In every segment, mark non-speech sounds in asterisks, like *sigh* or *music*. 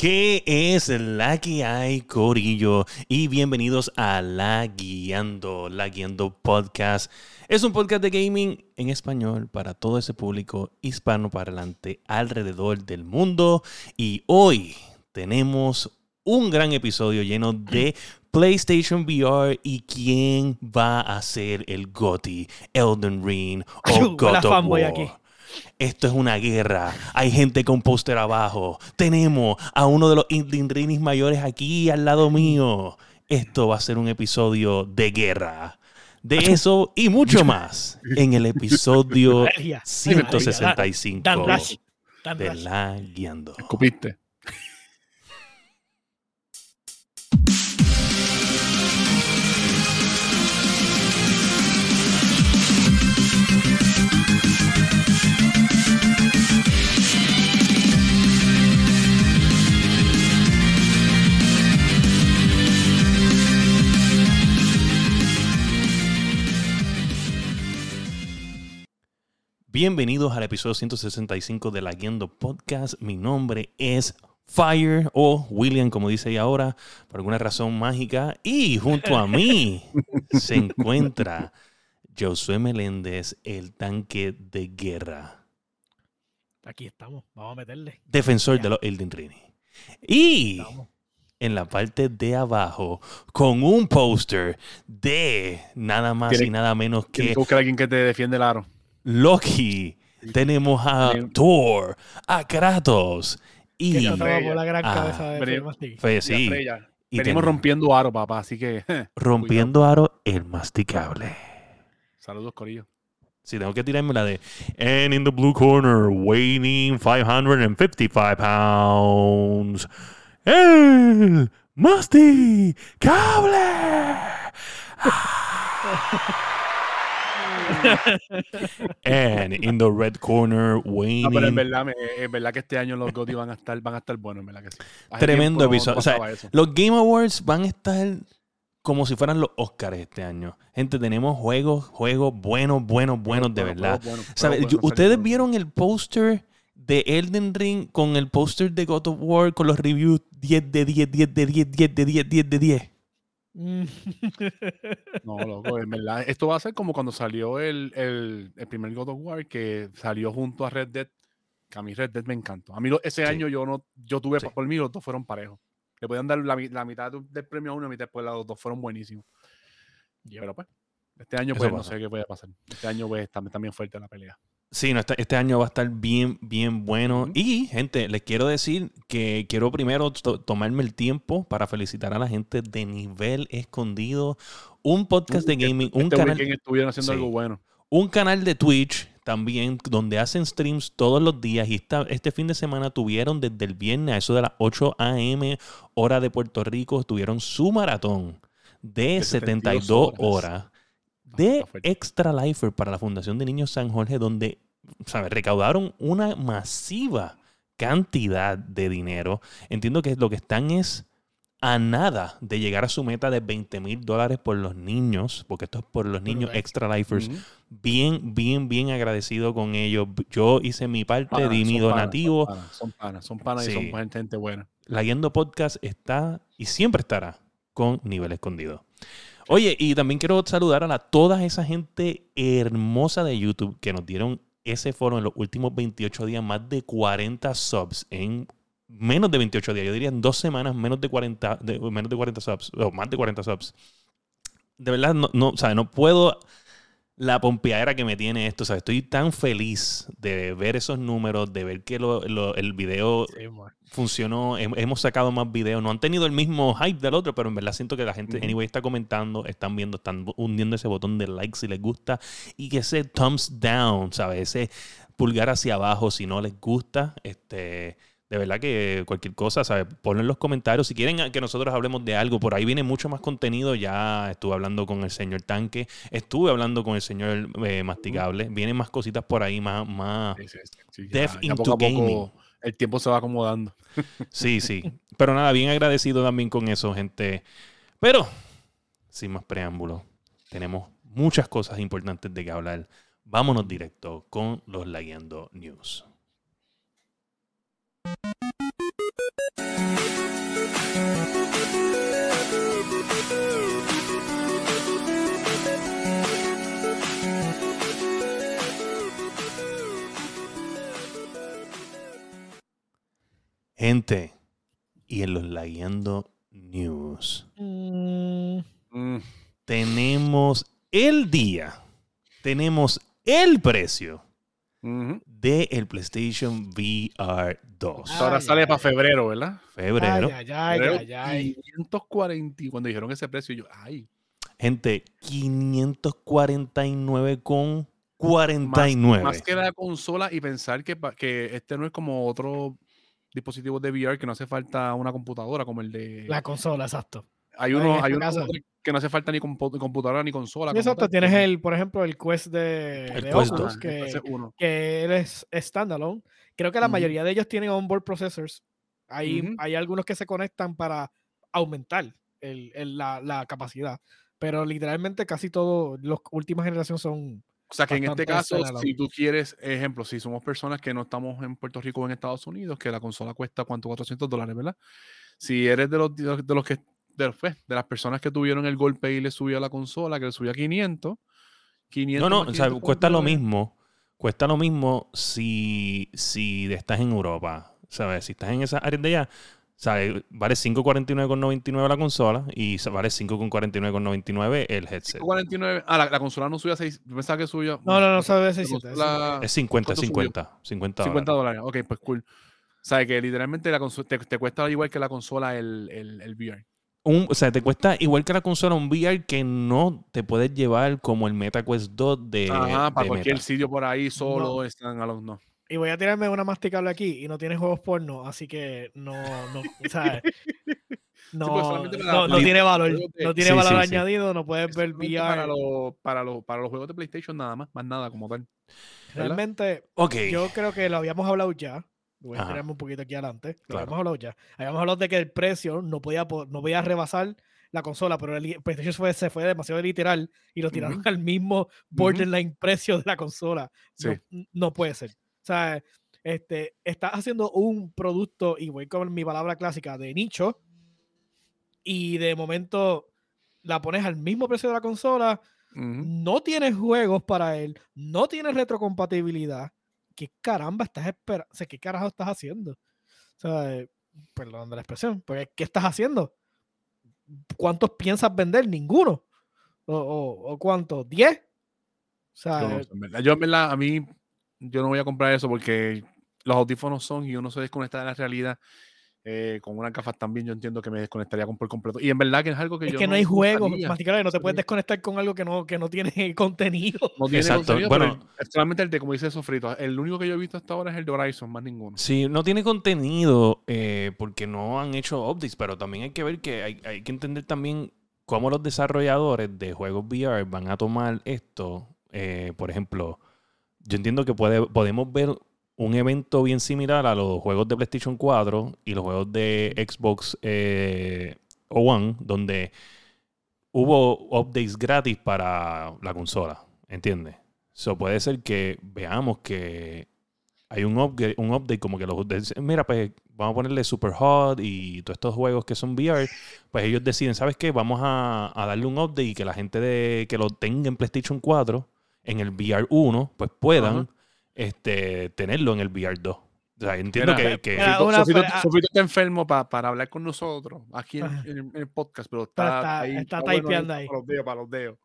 ¿Qué es la que hay, Corillo? Y bienvenidos a La Guiando, La Guiando Podcast. Es un podcast de gaming en español para todo ese público hispano parlante alrededor del mundo. Y hoy tenemos un gran episodio lleno de *clears throat* PlayStation VR y quién va a ser el GOTY, Elden Ring o *laughs* God of War. Esto es una guerra. Hay gente con póster abajo. Tenemos a uno de los Indrinis mayores aquí al lado mío. Esto va a ser un episodio de guerra. De eso y mucho más en el episodio 165 de La Guiando. Escupiste. Bienvenidos al episodio 165 de La Guiendo Podcast. Mi nombre es Fire o William, como dice ella ahora, por alguna razón mágica. Y junto a mí *laughs* se encuentra Josué Meléndez, el tanque de guerra. Aquí estamos, vamos a meterle. Defensor de los Elden Ring. Y en la parte de abajo, con un póster de nada más y nada menos que... Busca a alguien que te defiende el aro. Loki, tenemos a Thor, a Kratos y a la gran cabeza de sí. Y Venimos rompiendo aro, papá, así que. *laughs* rompiendo aro el masticable. Saludos, Corillo. Sí, tengo que tirarme la de. And in the blue corner, weighing 555 pounds, el masticable. *laughs* And in the red corner, Wayne. pero en verdad, verdad que este año los GOTY van a estar, van a estar buenos, en verdad que sí. Tremendo episodio. o sea, los Game Awards van a estar como si fueran los Oscars este año. Gente, tenemos juegos, juegos buenos, buenos, buenos, de verdad. Ustedes vieron el póster de Elden Ring con el póster de God of War con los reviews 10 de 10, 10 de 10, 10 de 10, 10 de 10. No, *laughs* loco, en verdad. Esto va a ser como cuando salió el, el, el, primer God of War que salió junto a Red Dead. Que a mí Red Dead me encantó. A mí ese año yo no, yo tuve, por mí los dos fueron parejos. Le podían dar la, la mitad del premio a uno y mitad después los dos fueron buenísimos. Pero pues, este año pues no sé qué puede pasar. Este año pues también, también fuerte la pelea. Sí, no, este, este, año va a estar bien, bien bueno. Y, gente, les quiero decir que quiero primero tomarme el tiempo para felicitar a la gente de Nivel Escondido. Un podcast de gaming, un este canal. estuvieron haciendo algo bueno. Un canal de Twitch también donde hacen streams todos los días. Y esta, este fin de semana tuvieron desde el viernes a eso de las 8 a.m. hora de Puerto Rico, tuvieron su maratón de, 72, horas de Extra Lifer para la Fundación de Niños San Jorge, donde recaudaron una masiva cantidad de dinero. Entiendo que lo que están es a nada de llegar a su meta de 20 mil dólares por los niños, porque esto es por los niños Extra Lifers. Bien, bien, bien agradecido con ellos. Yo hice mi parte, di mi donativo. son panas, son panas, y son gente buena. La Yendo Podcast está y siempre estará con nivel escondido. Oye, y también quiero saludar a la, toda esa gente hermosa de YouTube que nos dieron ese foro en los últimos 28 días, más de 40 subs en menos de 28 días. Yo diría en dos semanas, menos de 40, menos de 40 subs, o más de 40 subs. De verdad, no, no, o sea, no puedo la pompeadera que me tiene esto. O sea, estoy tan feliz de ver esos números, de ver que el video funcionó. Hemos sacado más videos. No han tenido el mismo hype del otro, pero en verdad siento que la gente, anyway, está comentando, están viendo, están hundiendo ese botón de like si les gusta y que ese thumbs down, ¿sabes? Ese pulgar hacia abajo si no les gusta. Este de verdad que cualquier cosa, ¿sabes? Ponlo en los comentarios. Si quieren que nosotros hablemos de algo, por ahí viene mucho más contenido. Ya estuve hablando con el señor Tanque, estuve hablando con el señor eh, Masticable. Vienen más cositas por ahí, más, más into gaming. el tiempo se va acomodando. *laughs* sí, sí. Pero nada, bien agradecido también con eso, gente. Pero, sin más preámbulos, tenemos muchas cosas importantes de que hablar. Vámonos directo con los Lagueando News. Gente, y en los Laguiando News. Mm. Tenemos el día, tenemos el precio de el PlayStation VR 2. Ah, Ahora Ay, sale ay, para febrero, ¿verdad? Febrero. Febrero, ay. 540. y Cuando dijeron ese precio, yo, ay. Gente, 549 con Más, 49. más que la consola y pensar que, que este no es como otro dispositivo de VR que no hace falta una computadora como el de... La consola, exacto. hay uno, este hay uno. Que no hace falta ni compu- computadora ni consola. Exacto. Tienes el, por ejemplo, el Quest de, El de Quest Oculus, 2. que, que es standalone. Creo que la mayoría de ellos tienen onboard processors. Hay, Ujú. hay algunos que se conectan para aumentar el- el- la, la capacidad. Pero literalmente casi todos los última generación son. O sea que en este caso, standalone. si tú quieres, ejemplo, si somos personas que no estamos en Puerto Rico o en Estados Unidos, que la consola cuesta cuánto, 400 dólares, ¿verdad? Si eres de los, de los que, de, pues, de las personas que tuvieron el golpe y le subió a la consola, que le subió a 500, 500 No, no, más o sea, 500 cuesta lo dólares. mismo. Cuesta lo mismo si, si estás en Europa. ¿Sabes? Si estás en esa área de allá, ¿sabes? Vale 5.49,99 la consola y vale 5.49,99 el headset. 49, ah, la, la consola no subía 6, yo pensaba que subía. No, no, no, sabe la 600. consola- Es 50, ¿Cuánto subió? 50. 50 50 dólares. dólares. Ok, pues cool. O sea, que literalmente la consola, te, te cuesta igual que la consola el, el, el VR. Un- o sea, te cuesta igual que la consola un VR que no te puedes llevar como el MetaQuest 2 de, Ajá, para de cualquier Meta. sitio por ahí solo No. están a los no. Y voy a tirarme una masticable aquí y no tiene juegos porno, así que no, no, o sea, *laughs* no, pues, no, tiene valor, de- no tiene Sí, valor sí, sí. añadido, no puedes ver Para, VR. los para, los para los juegos de PlayStation nada más, más nada como tal. Realmente, Ok. yo creo que lo habíamos hablado ya. Voy a Ajá. tirarme un poquito aquí adelante. Lo Claro. habíamos hablado ya. Habíamos hablado de que el precio no podía, po- no podía rebasar la consola, pero el PlayStation fue- se fue demasiado literal y lo tiraron al mismo borderline precio de la consola. No, Sí. no puede ser. O sea, este, estás haciendo un producto, y voy con mi palabra clásica, de nicho, y de momento la pones al mismo precio de la consola, no tienes juegos para él, no tienes retrocompatibilidad. ¿Qué caramba estás esperando? O sea, ¿qué carajo estás haciendo? O sea, eh, perdón de la expresión, porque ¿qué estás haciendo? ¿Cuántos piensas vender? Ninguno. ¿O, o, o cuántos? ¿Diez? O sea, no en verdad. Yo, en verdad, a mí, yo no voy a comprar eso porque los audífonos son y uno se desconecta de la realidad. Eh, con unas gafas también yo entiendo que me desconectaría con por completo. Y en verdad que es algo que es yo que no hay juegos, usaría. masticable, no te puedes desconectar con algo que no, que no tiene *laughs* contenido. No tiene Exacto, contenido, bueno. el- solamente el de, como dice Sofrito, el único que yo he visto hasta ahora es el de Horizon, más ninguno. Sí, no tiene contenido eh, porque no han hecho updates, pero también hay que ver que hay, hay que entender también cómo los desarrolladores de juegos VR van a tomar esto. Eh, por ejemplo, yo entiendo que puede, podemos ver un evento bien similar a los juegos de PlayStation 4 y los juegos de Xbox eh, One, donde hubo updates gratis para la consola, ¿entiendes? So puede ser que veamos que hay un upgrade, un update como que los mira pues vamos a ponerle Super Hot y todos estos juegos que son VR pues ellos deciden sabes qué vamos a, darle un update y que la gente de, que lo tenga en PlayStation 4 en el VR 1 pues puedan. Este tenerlo en el VR 2 o sea entiendo Mira, que, que- mira, una- ah. Sofrito está enfermo pa- para hablar con nosotros aquí en, Ajá. en- en el podcast, pero está, está- ahí, está bueno typeando ahí. Para los dedos, para los dedos.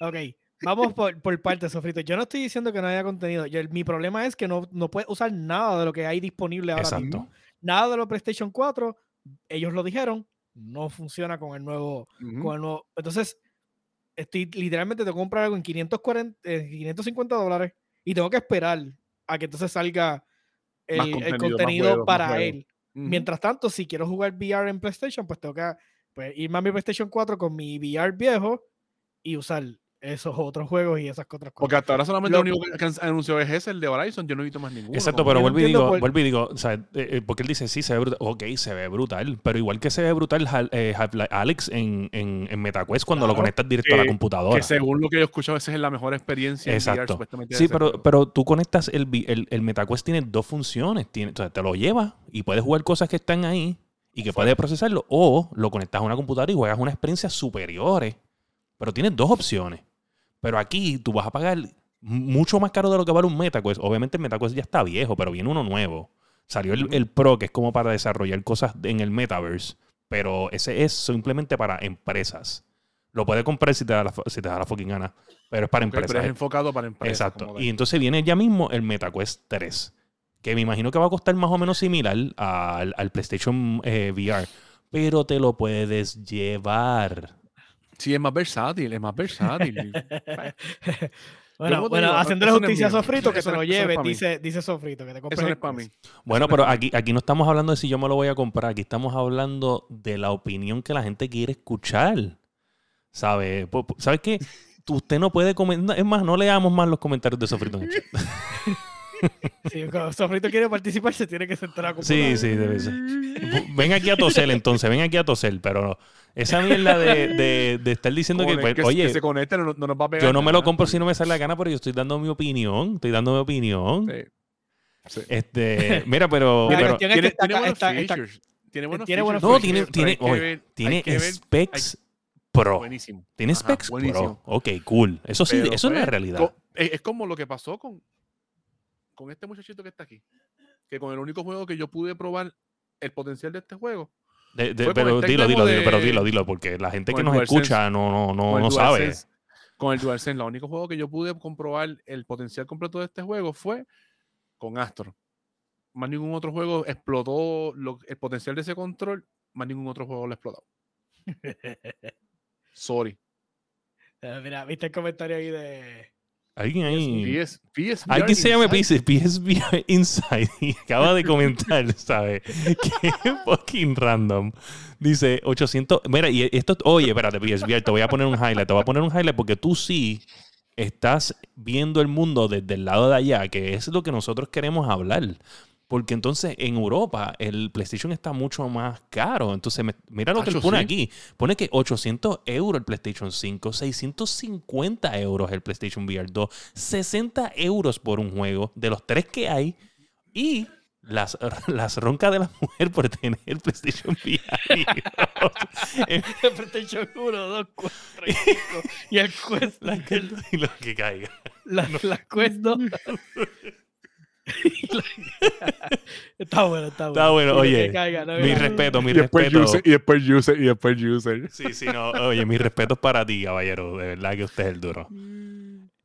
Ok, vamos por, por partes, Sofrito. Yo no estoy diciendo que no haya contenido. Yo- mi problema es que no, no puedes usar nada de lo que hay disponible ahora mismo. exacto Nada de lo PlayStation 4, ellos lo dijeron, no funciona con el nuevo. Ujú. Con el nuevo- Entonces, estoy literalmente que comprar algo en 540, eh, 550 dólares y tengo que esperar a que entonces salga el Más el contenido, juegos, para él. Mientras tanto, si quiero jugar VR en PlayStation, pues tengo que pues, irme a mi PlayStation 4 con mi VR viejo y usar esos otros juegos y esas otras Porque cosas. hasta ahora solamente Lo- lo único que, han anunciado es ese, el de Horizon. Yo no he visto más ninguno. Exacto, pero vuelvo y digo, por- vuelvo y digo, o sea, eh, eh, porque él dice, sí, se ve brutal. Ok, se ve brutal, pero igual que se ve brutal eh, Half-Life Alex en, en, en MetaQuest cuando lo conectas directo a la que- computadora. Que según lo que yo he escuchado, esa es la mejor experiencia en VR, Exacto. supuestamente. Sí, pero, pero tú conectas el, el, el MetaQuest tiene dos funciones. Tiene, o sea, te lo llevas y puedes jugar cosas que están ahí y que puedes procesarlo. O lo conectas a una computadora y juegas una experiencia superiores. Pero tienes dos opciones. Pero aquí tú vas a pagar mucho más caro de lo que vale un MetaQuest. Obviamente el MetaQuest ya está viejo, pero viene uno nuevo. Salió el, el Pro, que es como para desarrollar cosas en el metaverse, pero ese es simplemente para empresas. Lo puedes comprar si te da la, si te da la fucking gana, pero es para Ok, pero empresas. es enfocado para empresas. Exacto. Y entonces viene ya mismo el MetaQuest 3, que me imagino que va a costar más o menos similar al, al PlayStation eh, VR, pero te lo puedes llevar. Sí, es más versátil, es más versátil. *laughs* bueno, bueno, no es justicia a. Sofrito, que Eso se lo es lleve, dice, dice Sofrito, que te compres Eso no es para mí. Bueno, no pero aquí, aquí no estamos hablando de si yo me lo voy a comprar, aquí estamos hablando de la opinión que la gente quiere escuchar. ¿Sabe? Po- po- ¿Sabes qué? Tú- *laughs* Usted no puede comentar. Es más, no leamos más los comentarios de Sofrito en el chat. *laughs* Si Sofrito quiere participar, se tiene que sentar a Sí, sí, debe ser. Ven aquí a toser entonces, ven aquí a toser, pero esa mierda de, de, de estar diciendo que, pues, que, oye, que se conecte, no, no nos va a pegar. yo no me lo compro si no me sale la gana, pero yo estoy dando mi opinión, estoy dando mi opinión. Sí. Sí. Este, *laughs* mira, pero, Mira, pero cuestión es que Tiene, está tiene acá- buenos está-. Tiene buenos tiene buenos features, no, tiene, tiene, oye, ver- tiene ver- specs pro. Buenísimo. Tiene Ajá, specs buenísimo. pro. Ok, cool. Eso sí, Pero, eso es pues, realidad. es como lo que pasó con, con este muchachito que está aquí. Que con el único juego que yo pude probar el potencial de este juego. De- de- pero dilo, dilo, dilo, de- pero dilo, dilo, porque la gente con que nos DualSense. escucha no, no, no, con el no sabe. Con el DualSense, el único juego que yo pude comprobar el potencial completo de este juego fue con Astro. Más ningún otro juego explotó lo- el potencial de ese control, más ningún otro juego lo ha explotado. *laughs* Sorry. Eh, Mira, viste el comentario ahí de. Alguien ahí. PS, PSVR Alguien se llama. PS, PSVR Inside y acaba de comentar, *laughs* ¿sabes? Qué fucking random. Dice 800. Mira, y esto. Oye, espérate, PSVR, te voy a poner un highlight. Te voy a poner un highlight porque tú sí estás viendo el mundo desde el lado de allá, que es lo que nosotros queremos hablar. Porque entonces en Europa el PlayStation está mucho más caro. Entonces, me- mira lo que él pone sí. aquí. Pone que 800 euros el PlayStation 5, 650 euros el PlayStation VR 2, 60 euros por un juego de los tres que hay y las, *laughs* las roncas de la mujer por tener el PlayStation VR. *laughs* Eh, PlayStation 1, 2, 4 y 5. Y el Quest. la que- *laughs* y lo que caiga. La, la Quest 2. *laughs* Está bueno, está bueno. Está bueno, oye, caiga, no, Mi respeto, mi Y después respeto. user, y después user, y después user. Sí, sí, no. Oye, mis respetos para ti, caballero. De verdad que usted es el duro.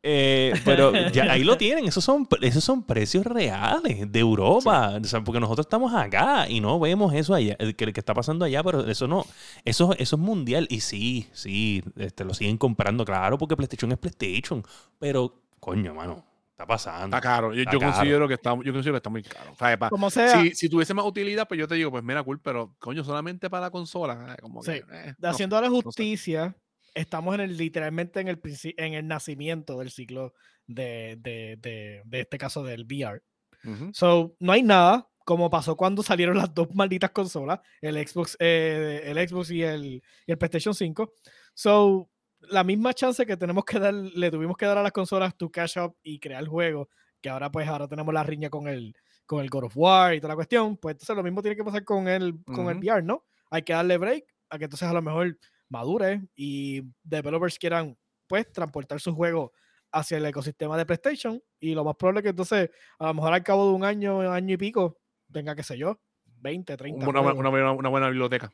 Eh, pero ya ahí lo tienen. Esos son, esos son precios reales de Europa. O sea, porque nosotros estamos acá y no vemos eso allá, que, que está pasando allá, pero eso no, eso, eso es mundial. Y sí, sí, este, lo siguen comprando, claro, porque PlayStation es PlayStation. Pero, coño, mano, está pasando. Está caro. Yo, Está yo caro. considero que está, yo considero que está muy caro. O sea, pa- Como sea, si, si tuviese más utilidad, pues yo te digo, pues mira, cool, pero coño, solamente para la consola. eh, Como que, Sí. eh, no haciendo la sé. justicia, estamos en el, literalmente en el, en el nacimiento del ciclo de, de, de, de este caso del VR. Ujú. So, no hay nada como pasó cuando salieron las dos malditas consolas, el Xbox, eh, el Xbox y el, y el PlayStation 5. So, la misma chance que tenemos que dar, le tuvimos que dar a las consolas to cash up y crear juegos, que ahora pues ahora tenemos la riña con el, con el God of War y toda la cuestión, pues entonces lo mismo tiene que pasar con el, con el. VR, ¿no? Hay que darle break a que entonces a lo mejor madure y developers quieran pues transportar su juego hacia el ecosistema de PlayStation y lo más probable es que entonces a lo mejor al cabo de un año, un año y pico, venga qué sé yo, 20, 30 Una, juegos. una buena biblioteca.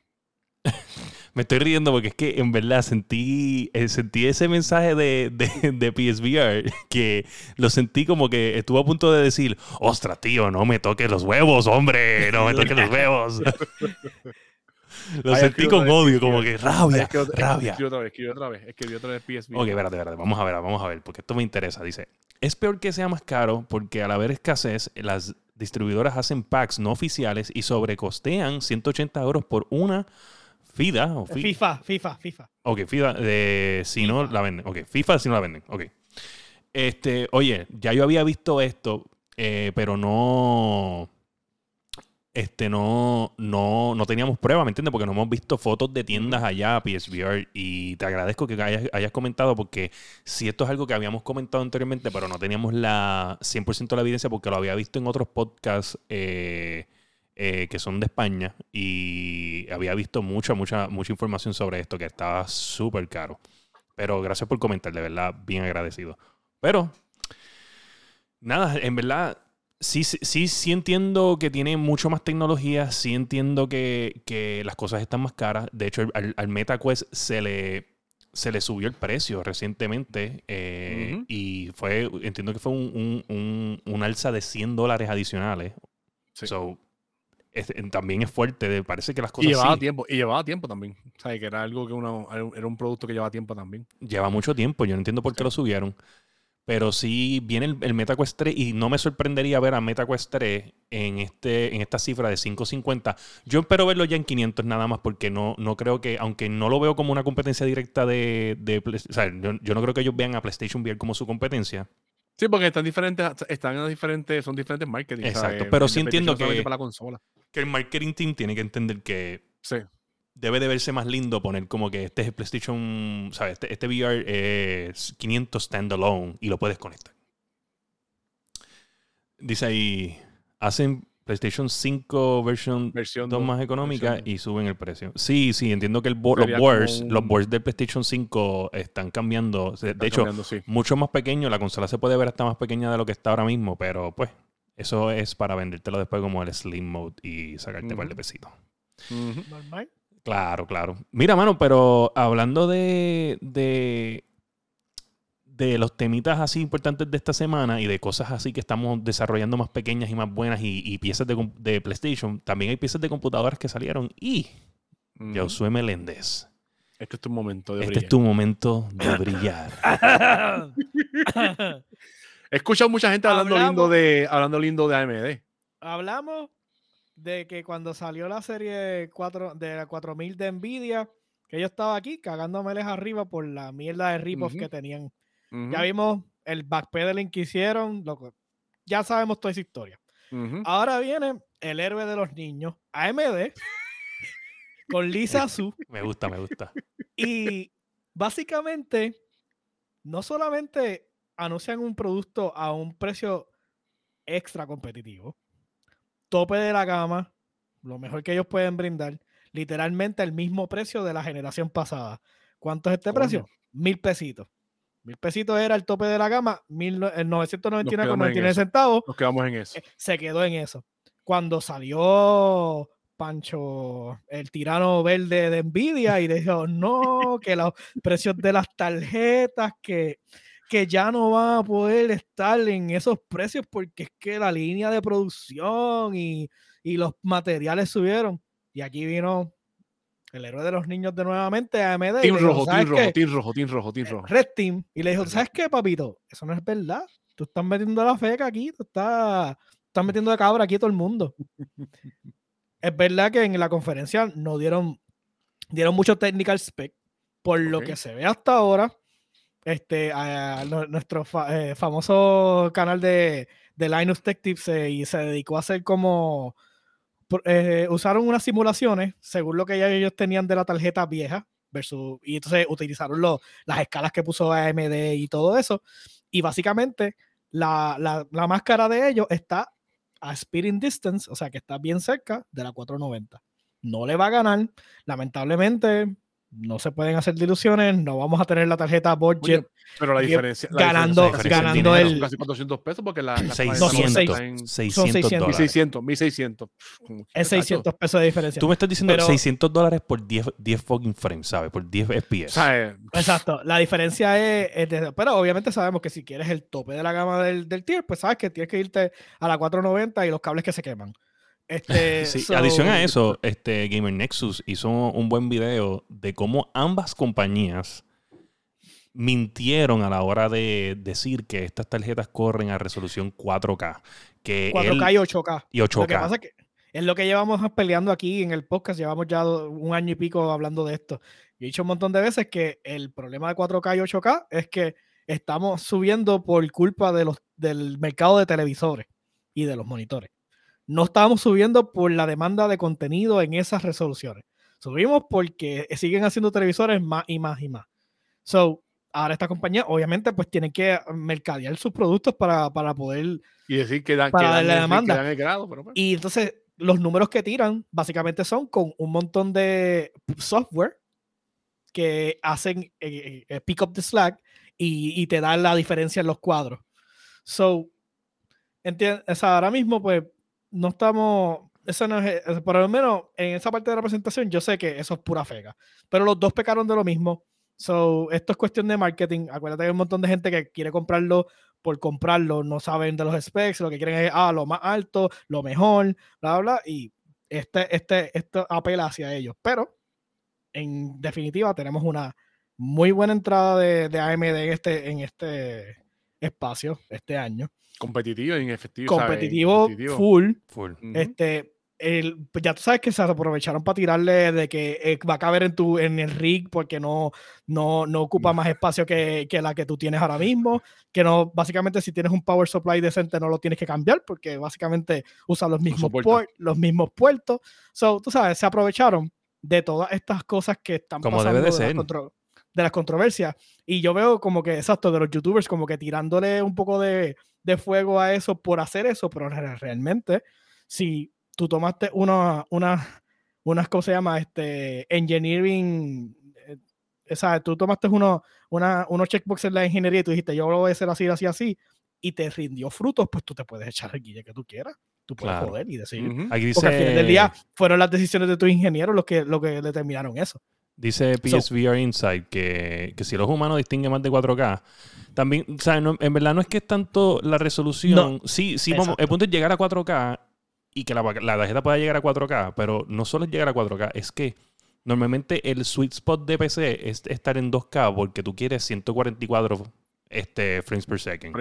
Me estoy riendo porque es que en verdad sentí, eh, sentí ese mensaje de, de, de PSVR que lo sentí como que estuvo a punto de decir, ostras, tío, no me toques los huevos, hombre, no me toques los huevos. *laughs* lo Ay, sentí con vez, odio, como que rabia, otra- rabia. Escribe otra vez, escribe otra vez, escribe otra vez PSV. Ok, espérate, espérate, vamos a ver, vamos a ver, porque esto me interesa. Dice, es peor que sea más caro porque al haber escasez, las distribuidoras hacen packs no oficiales y sobrecostean 180 euros por una FIDA o fi- FIFA, FIFA, FIFA. Ok, FIFA, de, si no la venden. Ok, FIFA si no la venden. Ok. Este, oye, ya yo había visto esto, eh, pero no. Este, no, no, no teníamos prueba, ¿me entiendes? Porque no hemos visto fotos de tiendas allá, PSVR, y te agradezco que hayas, hayas comentado, porque si esto es algo que habíamos comentado anteriormente, pero no teníamos la 100% la evidencia, porque lo había visto en otros podcasts eh, eh, que son de España, y había visto mucha, mucha, mucha información sobre esto, que estaba súper caro. Pero gracias por comentar, de verdad, bien agradecido. Pero, nada, en verdad, Sí, sí, sí, entiendo que tiene mucho más tecnología, sí entiendo que, que las cosas están más caras. De hecho, al, al MetaQuest se le, se le subió el precio recientemente eh, y fue, entiendo que fue un, un, un, alza de 100 dólares adicionales. Sí. So, también es fuerte, parece que las cosas... Y llevaba tiempo, y llevaba tiempo también. O sea, que era algo que uno, era un producto que llevaba tiempo también. Lleva mucho tiempo, yo no entiendo por qué lo subieron. Pero sí viene el, el, MetaQuest 3 y no me sorprendería ver a MetaQuest 3 en, este, en esta cifra de 550. Yo espero verlo ya en 500 nada más porque no, no creo que, aunque no lo veo como una competencia directa de... de o sea, yo, yo, no creo que ellos vean a PlayStation VR como su competencia. Sí, porque están diferentes, están en diferentes, son diferentes marketing. Exacto, pero sí entiendo que, para la consola. Que el marketing team tiene que entender que sí debe de verse más lindo poner como que este es PlayStation, ¿sabes? Este, este VR es 500 standalone y lo puedes conectar. Dice ahí, hacen PlayStation 5 versión, versión 2 más económica versión. y suben el precio. Sí, sí, entiendo que el bo los boards, un... los boards del PlayStation 5 están cambiando. De, hecho, cambiando, sí. mucho más pequeño. La consola se puede ver hasta más pequeña de lo que está ahora mismo, pero pues eso es para vendértelo después como el Slim Mode y sacarte un uh -huh. par de pesitos. Uh -huh. Normal. Claro, claro. Mira, mano, pero hablando de, de, de, los temitas así importantes de esta semana y de cosas así que estamos desarrollando más pequeñas y más buenas y, y piezas de, de, PlayStation, también hay piezas de computadoras que salieron y uh -huh. Josué Meléndez. Este es tu momento de este brillar. es tu momento de brillar. *laughs* *laughs* *laughs* He escuchado mucha gente hablando Hablamos. lindo de hablando lindo de AMD. Hablamos de que cuando salió la serie 4 de la 4000 de Nvidia, que yo estaba aquí cagándomeles arriba por la mierda de rip-off uh -huh. que tenían. Uh -huh. Ya vimos el backpedaling que hicieron, loco. Ya sabemos toda esa historia. Uh -huh. Ahora viene el héroe de los niños, AMD, *laughs* con Lisa Su. Me gusta, me gusta. Y básicamente, no solamente anuncian un producto a un precio extra competitivo, tope de la gama, lo mejor que ellos pueden brindar, literalmente el mismo precio de la generación pasada. ¿Cuánto es este Coño. precio? Mil pesitos. Mil pesitos era el tope de la gama, mil, el 999,99 centavos. Nos quedamos en eso. Eh, se quedó en eso. Cuando salió Pancho, el tirano verde de Nvidia, y dijo, no, que los precios de las tarjetas, que que ya no van a poder estar en esos precios porque es que la línea de producción y, y los materiales subieron. Y aquí vino el héroe de los niños de nuevamente, AMD. Team rojo, team rojo, team rojo, team rojo, team rojo. Red Team. Y le dijo, ¿sabes qué, papito? Eso no es verdad. Tú estás metiendo la feca aquí, tú estás, estás metiendo de cabra aquí a todo el mundo. *laughs* es verdad que en la conferencia no dieron, dieron mucho technical spec. Por okay. lo que se ve hasta ahora, este, nuestro eh, famoso canal de, de Linus Tech Tips eh, y se dedicó a hacer como eh, usaron unas simulaciones según lo que ya ellos tenían de la tarjeta vieja versus y entonces utilizaron lo, las escalas que puso AMD y todo eso y básicamente la, la, la máscara de ellos está a speeding distance, o sea que está bien cerca de la 490. No le va a ganar, lamentablemente no se pueden hacer diluciones, no vamos a tener la tarjeta budget. Oye, pero la diferencia. ganando, la diferencia ganando el. Casi 400 pesos porque la. la 600, en, 600, 600, 1600, 1600. Es 600 pesos de diferencia. Tú me estás diciendo pero, 600 dólares por 10, 10 fucking frames, ¿sabes? Por 10 FPS. ¿sabes? Exacto. La diferencia es, es de, Pero obviamente sabemos que si quieres el tope de la gama del, del tier, pues sabes que tienes que irte a la 490 y los cables que se queman. Este, *laughs* sí, so... Adición a eso, este Gamer Nexus hizo un buen video de cómo ambas compañías mintieron a la hora de decir que estas tarjetas corren a resolución 4K. Que 4K él, y 8K. Y 8K. Lo que pasa es que es lo que llevamos peleando aquí en el podcast. Llevamos ya un año y pico hablando de esto. Yo he dicho un montón de veces que el problema de 4K y 8K es que estamos subiendo por culpa de los, del mercado de televisores y de los monitores no estábamos subiendo por la demanda de contenido en esas resoluciones. Subimos porque siguen haciendo televisores más y más y más. So, ahora esta compañía obviamente pues tiene que mercadear sus productos para, para poder y decir que dan, para que dan, la demanda. Que dan el grado, pero bueno. Y entonces los números que tiran básicamente son con un montón de software que hacen eh, eh, pick up the slack y, y te dan la diferencia en los cuadros. So, entiendes, o sea, ahora mismo, pues, no estamos. Eso no es, por lo menos en esa parte de la presentación, yo sé que eso es pura fega. Pero los dos pecaron de lo mismo. So, esto es cuestión de marketing. Acuérdate que hay un montón de gente que quiere comprarlo por comprarlo, no saben de los specs, lo que quieren es ah, lo más alto, lo mejor, bla, bla, y este, este, esto apela hacia ellos. Pero, en definitiva, tenemos una muy buena entrada de, de AMD en este, en este espacio este año. Competitivo y efectivo. Competitivo, full. full. Este, el, ya tú sabes que se aprovecharon para tirarle de que eh, va a caber en, tu, en el rig porque no, no, no ocupa más espacio que, que, la que tú tienes ahora mismo. Que no, básicamente, si tienes un power supply decente, no lo tienes que cambiar porque básicamente usa los mismos, los mismos puertos. So, tú sabes, se aprovecharon de todas estas cosas que están como pasando debe de, ser. De las controversias. Y yo veo como que, exacto, de los youtubers, como que tirándole un poco de, de fuego a eso por hacer eso, pero realmente, si tú tomaste una, una, unas, ¿cómo se llama? Este, engineering, esa, eh, tú tomaste uno, una, unos checkboxes en la ingeniería y tú dijiste, yo lo voy a hacer así, así, así, y te rindió frutos, pues tú te puedes echar el guille que tú quieras. Tú puedes poder y decir. Porque al final del día fueron las decisiones de tus ingenieros los que, lo que determinaron eso. Dice PSVR Insight que, que, si los humanos distinguen más de 4K, también, o sea, en verdad no es que es tanto la resolución. sí, sí, vamos, el punto es llegar a 4K y que la, tarjeta pueda llegar a 4K, pero no solo es llegar a 4K, es que normalmente el sweet spot de PC es estar en 2K porque tú quieres 144 este, frames per second,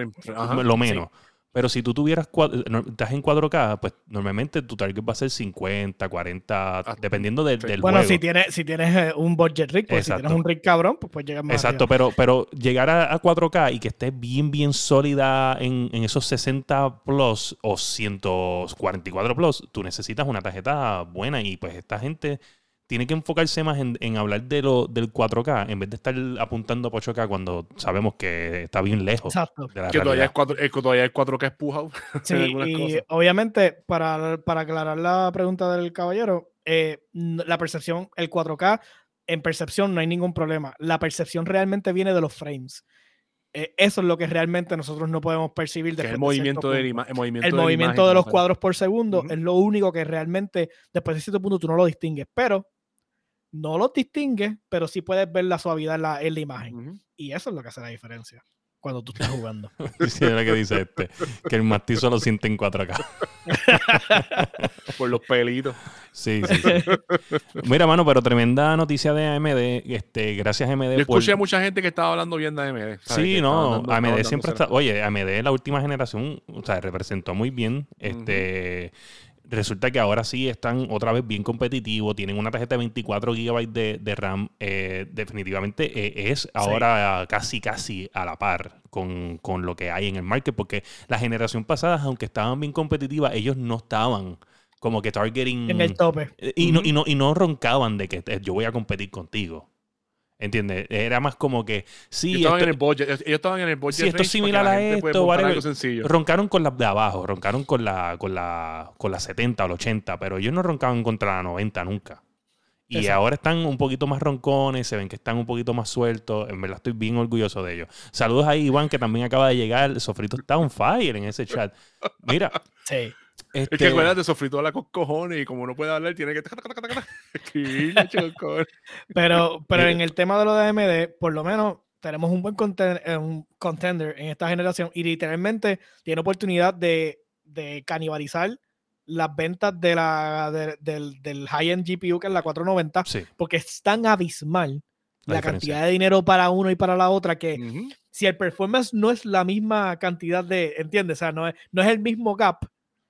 lo menos. Pero si tú tuvieras, estás en 4K, pues normalmente tu target va a ser 50, 40, ah, dependiendo del, del bueno, si tienes, si tienes eh, un budget rig, pues si tienes un rig cabrón, pues puedes llegar más Exacto, pero, pero llegar a, 4K y que esté bien, bien sólida en, en, esos 60 plus o 144 plus, tú necesitas una tarjeta buena y pues esta gente tiene que enfocarse más en, hablar de lo, del 4K en vez de estar apuntando a 8K cuando sabemos que está bien lejos. Exacto. que todavía es, 4, todavía es 4K espujado. *laughs* Sí, y obviamente, para, para, aclarar la pregunta del caballero, eh, la percepción, el 4K, en percepción no hay ningún problema. La percepción realmente viene de los frames. Eh, eso es lo que realmente nosotros no podemos percibir. el movimiento, de el movimiento, el movimiento de, los cuadros por segundo es lo único que realmente, después de cierto punto, tú no lo distingues. Pero no los distingue, pero sí puedes ver la suavidad en la, en la imagen. Y eso es lo que hace la diferencia cuando tú estás jugando. *laughs* sí, es lo que dice este, que el mastizo lo siente en 4K. *laughs* Por los pelitos. Sí, sí, Mira, mano, pero tremenda noticia de AMD. Este, gracias AMD. Yo escuché a mucha gente que estaba hablando bien de AMD. Sí, no, AMD siempre está. Oye, AMD la última generación, o sea, representó muy bien. Este resulta que ahora sí están otra vez bien competitivos, tienen una tarjeta de 24 GB de, RAM, eh, definitivamente eh, es ahora casi casi a la par con, lo que hay en el market, porque la generación pasada, aunque estaban bien competitivas, ellos no estaban como que targeting... En el tope. Y, no, y, no, y no roncaban de que yo voy a competir contigo. ¿Entiendes? Era más como que. Sí, ellos estaban en el budget. Ellos estaban en el budget. Sí, esto es similar a esto. Roncaron con las de abajo, roncaron con la, con la, con la 70 o la 80, pero ellos no roncaban contra la 90 nunca. Y ahora están un poquito más roncones, se ven que están un poquito más sueltos. En verdad estoy bien orgulloso de ellos. Saludos a Iván, que también acaba de llegar. Sofrito está on fire en ese chat. Mira. Sí. Es que este acuérdate, sofrito la con cojones y como no puede hablar, tiene que *laughs* *laughs* pero, pero en el tema de lo de AMD, por lo menos tenemos un buen contender, un contender en esta generación y literalmente tiene oportunidad de, de canibalizar las ventas de la, del, del high-end GPU que es la 490, porque es tan abismal la, cantidad de dinero para uno y para la otra que si el performance no es la misma cantidad de, ¿entiendes? O sea, no es, no es el mismo gap,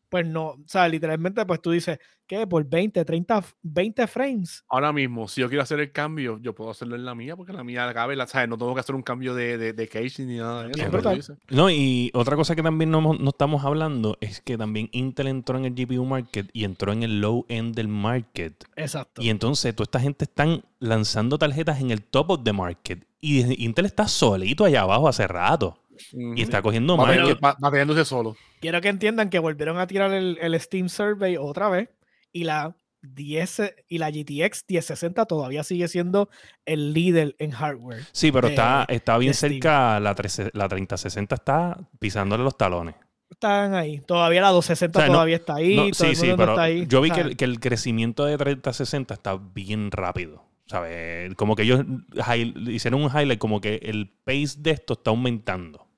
pues no, o sea, literalmente, pues tú dices, ¿qué? Por 20, 30, 20 frames. Ahora mismo, si yo quiero hacer el cambio, yo puedo hacerlo en la mía, porque la mía cabe, la, ¿sabes? No tengo que hacer un cambio de, de, de casing ni nada de eso. No, y otra cosa que también no, no, estamos hablando es que también Intel entró en el GPU market y entró en el low end del market. Exacto. Y entonces, toda esta gente están lanzando tarjetas en el top of the market. Y Intel está solito allá abajo hace rato. Y está cogiendo más. Bateándose solo. Quiero que entiendan que volvieron a tirar el, Steam Survey otra vez y la 10 y la GTX 1060 todavía sigue siendo el líder en hardware. Sí, pero está, está bien cerca, la, la 3060 está pisándole los talones. están ahí. Todavía la 260 todavía está ahí. sí, sí, pero yo vi que, el crecimiento de 3060 está bien rápido. ¿Sabes? Como que ellos hicieron un highlight, como que el pace de esto está aumentando.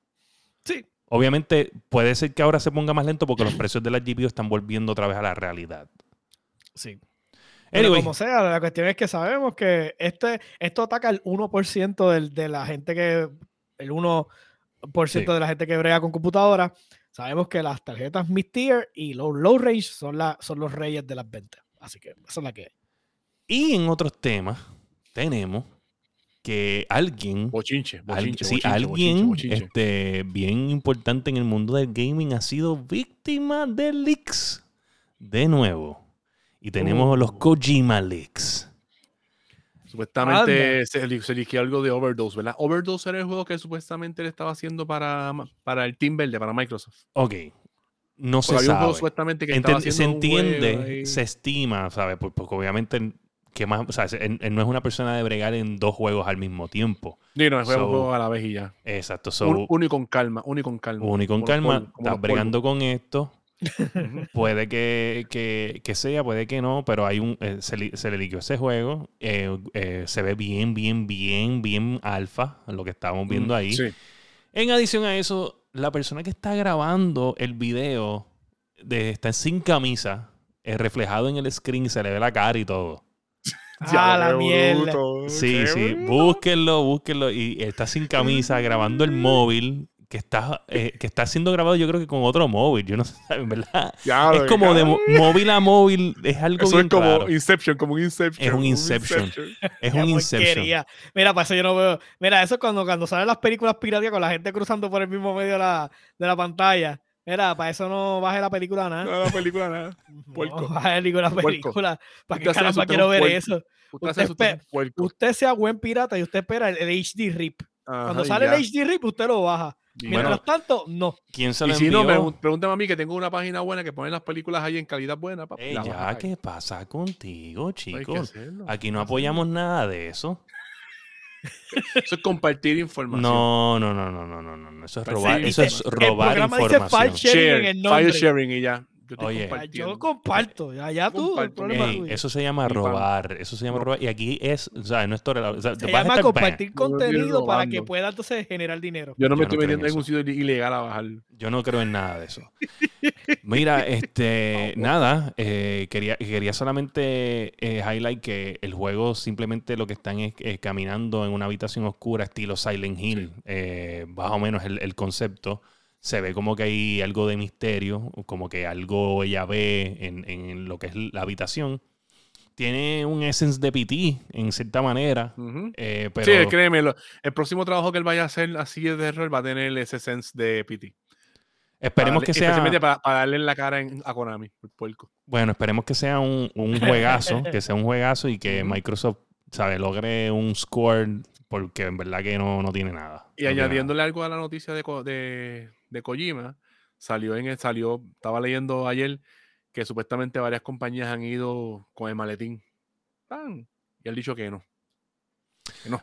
Sí. Obviamente puede ser que ahora se ponga más lento porque los precios de la GPU están volviendo otra vez a la realidad. Sí. Pero como sea, la cuestión es que sabemos que este, esto ataca el 1% de la gente que. El 1% de la gente que brega con computadora. Sabemos que las tarjetas mid-tier y low, low range son, la, son los reyes de las ventas. Así que esa es la que. Y en otros temas, tenemos que alguien. Bochinche, sí, alguien Este, bien importante en el mundo del gaming ha sido víctima de leaks. De nuevo. Y tenemos los oh. Kojima Leaks. Supuestamente se, eligió algo de Overdose, ¿verdad? Overdose era el juego que supuestamente le estaba haciendo para, para el Team Verde, para Microsoft. Ok. No se sabe. se entiende, se estima, ¿sabes? Porque, obviamente que más, o sea, él, no es una persona de bregar en dos juegos al mismo tiempo. Sí, no, es un juego a la vez y ya. Exacto. uno y con calma, uno y con calma. Uno y con calma, estás bregando con esto *laughs* puede que, sea, puede que no, pero hay un eh, se, le eligió ese juego. Eh, eh, se ve bien, bien, bien, bien alfa, lo que estábamos viendo ahí. En adición a eso, la persona que está grabando el video de, está sin camisa, es reflejado en el screen, se le ve la cara y todo. Ah, la mierda. Sí, sí, búsquenlo, búsquenlo. Y está sin camisa, grabando el móvil que está, eh, que está siendo grabado yo creo que con otro móvil. Yo no *laughs* sé, en verdad. es como de móvil a móvil. Es algo eso es como Inception, como un Inception. Es un Inception. Es un Inception. Mira, para eso yo no veo. Mira, eso es cuando, cuando salen las películas piratas con la gente cruzando por el mismo medio de la, de la pantalla. Mira, para eso no baje la película nada. No, la película nada. *laughs* No, baje la película. ¿Para qué caramba quiero ver eso? Usted, usted, sea buen pirata y usted espera el, HD RIP. Cuando sale el HD RIP, usted lo baja. Mientras tanto, no. ¿Quién se lo y si no, pregúntame a mí que tengo una página buena que pone las películas ahí en calidad buena. ya, ¿qué pasa contigo, chicos? Aquí no apoyamos nada de eso. Eso es compartir información. No, no, no, no, no, no, no. Eso es robar, eso es robar información. file sharing, en el file sharing y ya. Yo Oye, yo comparto, ya, tú, el problema Eso se llama robar, eso se llama robar. Y aquí es, o sea, no es o sea, Se llama compartir contenido para que pueda entonces generar dinero. Yo no me estoy metiendo en un sitio ilegal a bajar. Yo no creo en nada de eso. *laughs* Mira, este, nada, eh, quería, quería solamente eh, highlight que el juego simplemente lo que están es caminando en una habitación oscura estilo Silent Hill, eh, más o menos el, el concepto se ve como que hay algo de misterio, como que algo ella ve en, lo que es la habitación. Tiene un essence de PT, en cierta manera. Eh, pero... Sí, créeme, el próximo trabajo que él vaya a hacer así de error va a tener ese essence de PT. Esperemos que sea. Especialmente para, darle en la cara a Konami, el puerco. Bueno, esperemos que sea un, juegazo, *laughs* que sea un juegazo y que Microsoft, ¿sabe? Logre un score porque en verdad que no, no tiene nada. Y añadiéndole algo a la noticia de, de, de Kojima, salió en el, salió, estaba leyendo ayer que supuestamente varias compañías han ido con el maletín. Y él dicho que no.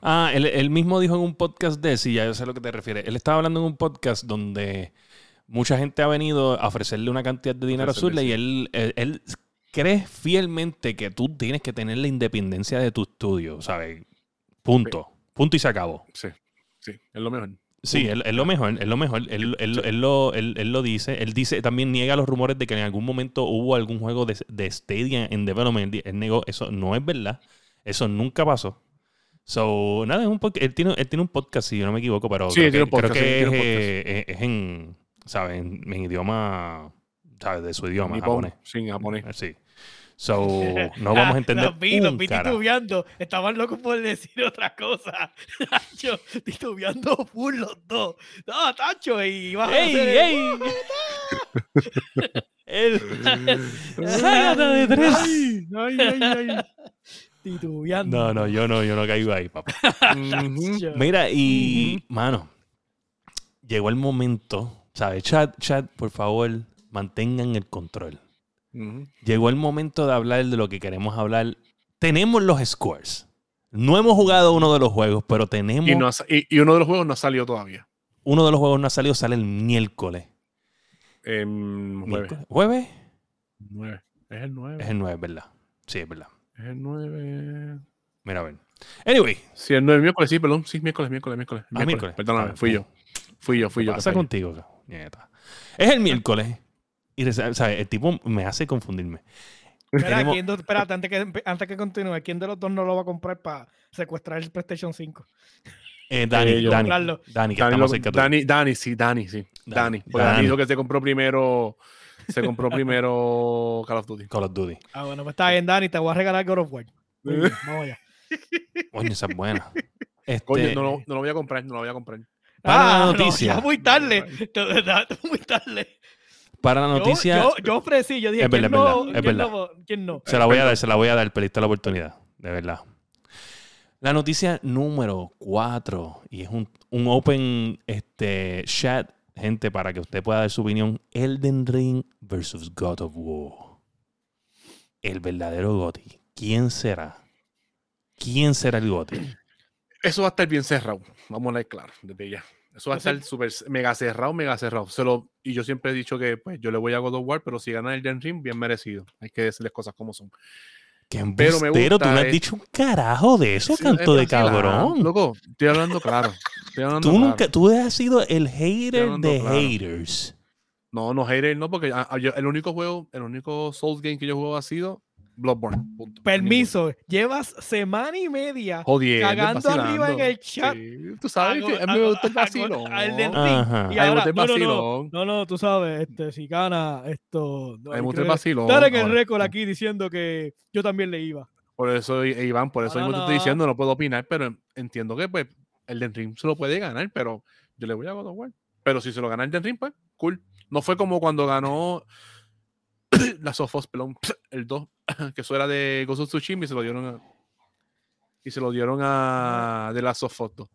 Ah, él, mismo dijo en un podcast de sí, ya yo sé a lo que te refieres. Él estaba hablando en un podcast donde mucha gente ha venido a ofrecerle una cantidad de dinero a y él, él, cree fielmente que tú tienes que tener la independencia de tu estudio, ¿sabes? Punto. Punto y se acabó. Sí, sí, es lo mejor. Sí, es lo mejor, es lo mejor. Él, lo, él, lo, dice. Él dice, también niega los rumores de que en algún momento hubo algún juego de, de Stadia en development. Él negó, eso no es verdad. Eso nunca pasó. So, nada, es un él, tiene, él tiene un podcast, si yo no me equivoco, pero sí, creo, que, podcast, creo que es, en, ¿sabes? En, idioma, ¿sabes? De su idioma, japonés. Sí, japonés. Sí. So, *laughs* no vamos a entender. Los vi, los vi titubeando. Estaban locos por decir otra cosa. *laughs* Tacho, titubeando full los dos. No, Tacho, y vas ¡Ey, a ey! El... *laughs* ¡Sácate de tres! Ay, ay, ay, Titubeando. No, no, yo no, yo no caigo ahí, papá. Mira, y, mano, llegó el momento, ¿sabes? Chat, chat, por favor, mantengan el control. Llegó el momento de hablar de lo que queremos hablar. Tenemos los scores. No hemos jugado uno de los juegos, pero tenemos. Y, uno de los juegos no salió todavía. Uno de los juegos no ha salido, sale el miércoles. En jueves. ¿Jueves? 9. Es el 9. Es el 9, ¿verdad? Sí, es verdad. Es el 9. Mira, a ver. Anyway. Sí, el 9 miércoles, sí, perdón. Sí, miércoles, miércoles, miércoles. Ah, miércoles. Perdóname, fui yo. Fui yo, fui yo. ¿Qué pasa contigo? Nieta. Es el miércoles. Y ¿sabes? el tipo me hace confundirme. Espera, ¿quién de, espérate, antes que, antes que continúe, ¿quién de los dos no lo va a comprar para secuestrar el PlayStation 5? Eh, Dani, eh, Dani, Dani, Dani, que Dani, lo, Dani, Dani, sí, Dani, sí. Dani. Porque Dani dijo que se compró primero se compró *laughs* primero Call of Duty. Call of Duty. Ah, bueno, pues está bien, Dani, te voy a regalar God of War. *laughs* vamos allá. Coño, esa es buena. Este... Coño, no, no, lo voy a comprar, no lo voy a comprar. Para ah, la noticia. No, ya muy tarde. muy tarde. Para la noticia. Yo, yo, ofrecí, yo dije, es verdad, ¿quién, no, es verdad. ¿quién, no, Se la voy a dar, se la voy a dar, perdiste la oportunidad. De verdad. La noticia número 4, y es un, un open este, chat gente, para que usted pueda dar su opinión, Elden Ring versus God of War. El verdadero Goti. ¿Quién será? ¿Quién será el Goti? Eso va a estar bien cerrado. Vamos a ver claro, desde ya. Eso va a estar súper mega cerrado, mega cerrado. Solo, y yo siempre he dicho que pues, yo le voy a God of War, pero si gana el Elden Ring, bien merecido. Hay que decirles cosas como son. Qué pero me gusta, tú no has dicho un carajo de eso, canto de cabrón. Loco, estoy hablando claro. tú, nunca, tú has sido el hater de haters. No, no hater, no, porque ah, el único juego, el único Souls game que yo juego ha sido Bloodborne. Permiso, llevas semana y media cagando arriba en el chat. tú sabes que a mí me gusta el vacilón. Y ahora, no, no, no, no, tú sabes, este, si gana esto. No, me gusta el vacilón. en el récord aquí diciendo que yo también le iba. Por eso, Iván, por eso mismo te estoy diciendo, no puedo opinar, pero entiendo que pues el Den Ring se lo puede ganar, pero yo le voy a God of War. Pero si se lo gana el Den Ring, pues cool. No fue como cuando ganó *coughs* la Sofos, pelón, *coughs* el 2, *coughs* que eso era de of Tsushima y se lo dieron a, y se lo dieron a de la Sofos 2.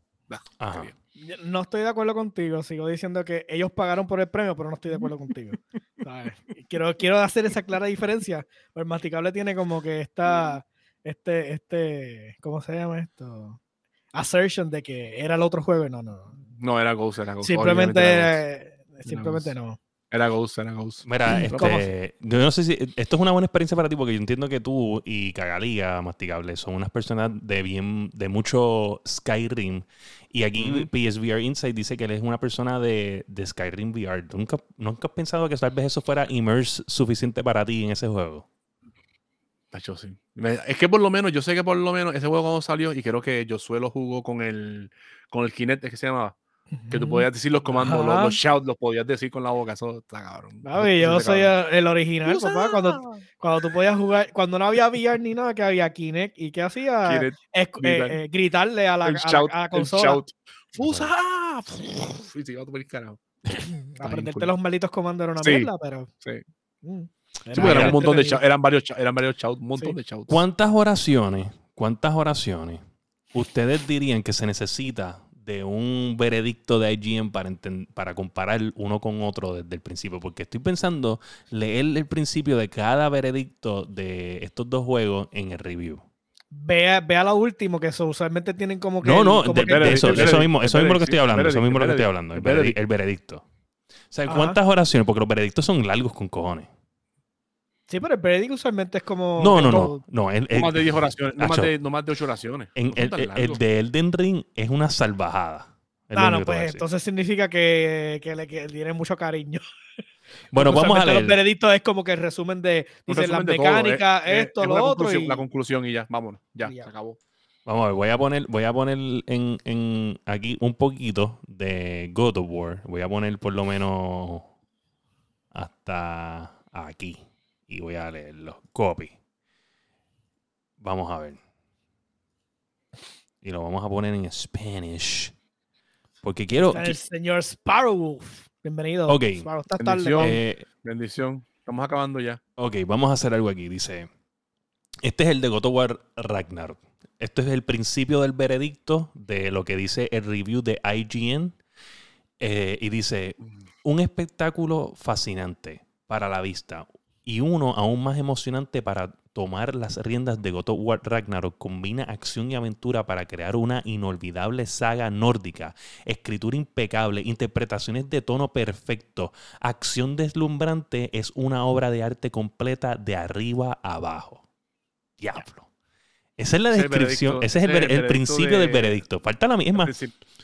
no estoy de acuerdo contigo. Sigo diciendo que ellos pagaron por el premio, pero no estoy de acuerdo contigo. *laughs* Quiero, quiero hacer esa clara diferencia. El Masticable tiene como que esta, este, este, ¿cómo se llama esto? Assertion de que era el otro jueves. No, no. No, era Ghost, era Ghost. Simplemente, simplemente no. Era Ghost, era Ghost. Mira, este, yo no sé si esto es una buena experiencia para ti porque yo entiendo que tú y Cagalía, Masticable, son unas personas de bien, de mucho Skyrim. Y aquí PSVR Insight dice que él es una persona de, de Skyrim VR. ¿Nunca, ¿Nunca has pensado que tal vez eso fuera immerse suficiente para ti en ese juego? sí. Es que por lo menos, yo sé que por lo menos ese juego cuando salió, y creo que yo suelo jugó con el, con el Kinect, que se llamaba? Que tú podías decir los comandos, los, los, shouts, los podías decir con la boca. Eso está cabrón. yo soy el original, papá. Cuando, cuando tú podías jugar, cuando no había VR ni nada, que había Kinect. ¿Y qué hacía? Eh, eh, gritarle a la, a, la consola. ¡Fusa! Sí, sí, a carajo. *coughs* Aprenderte los malditos comandos era una mierda, pero. Sí. Mm, eran un montón de eran varios, eran varios shouts, un montón de shouts. ¿Cuántas oraciones, cuántas oraciones ustedes dirían que se necesita de un veredicto de IGN para, para comparar uno con otro desde el principio. Porque estoy pensando leer el principio de cada veredicto de estos dos juegos en el review. Vea, vea lo último, que usualmente tienen como que. No, no, eso, mismo, eso mismo lo que estoy hablando. Eso mismo lo que estoy hablando. El, veredicto. O sea, ¿cuántas oraciones? Porque los veredictos son largos con cojones. Sí, pero el veredicto usualmente es como. No, no, no. No, no más de 10 oraciones. No más de, no más de 8 oraciones. el, el, de Elden Ring es una salvajada. Ah, no, pues entonces significa que, que le que tiene mucho cariño. *laughs* Bueno, vamos a leer. Los veredictos es como que el resumen de dicen las mecánicas, eh, esto, lo otro. Y... La conclusión y ya, vámonos, ya, se acabó. Vamos a ver, voy a poner, voy a poner en, en aquí un poquito de God of War. Voy a poner por lo menos hasta aquí y voy a leerlo. Copy. Vamos a ver. Y lo vamos a poner en Spanish. Porque quiero. El señor Sparrowwolf. Bienvenido. Ok. bendición, eh, bendición. Estamos acabando ya. Ok, vamos a hacer algo aquí. Dice. Este es el de God of War Ragnar. Esto es el principio del veredicto de lo que dice el review de IGN. Eh, y dice: Un espectáculo fascinante para la vista y uno aún más emocionante para tomar las riendas de God of War Ragnarok combina acción y aventura para crear una inolvidable saga nórdica, escritura impecable, interpretaciones de tono perfecto, acción deslumbrante, es una obra de arte completa de arriba a abajo. Diablo. Esa es la descripción, ese es el, principio del veredicto. Falta la misma.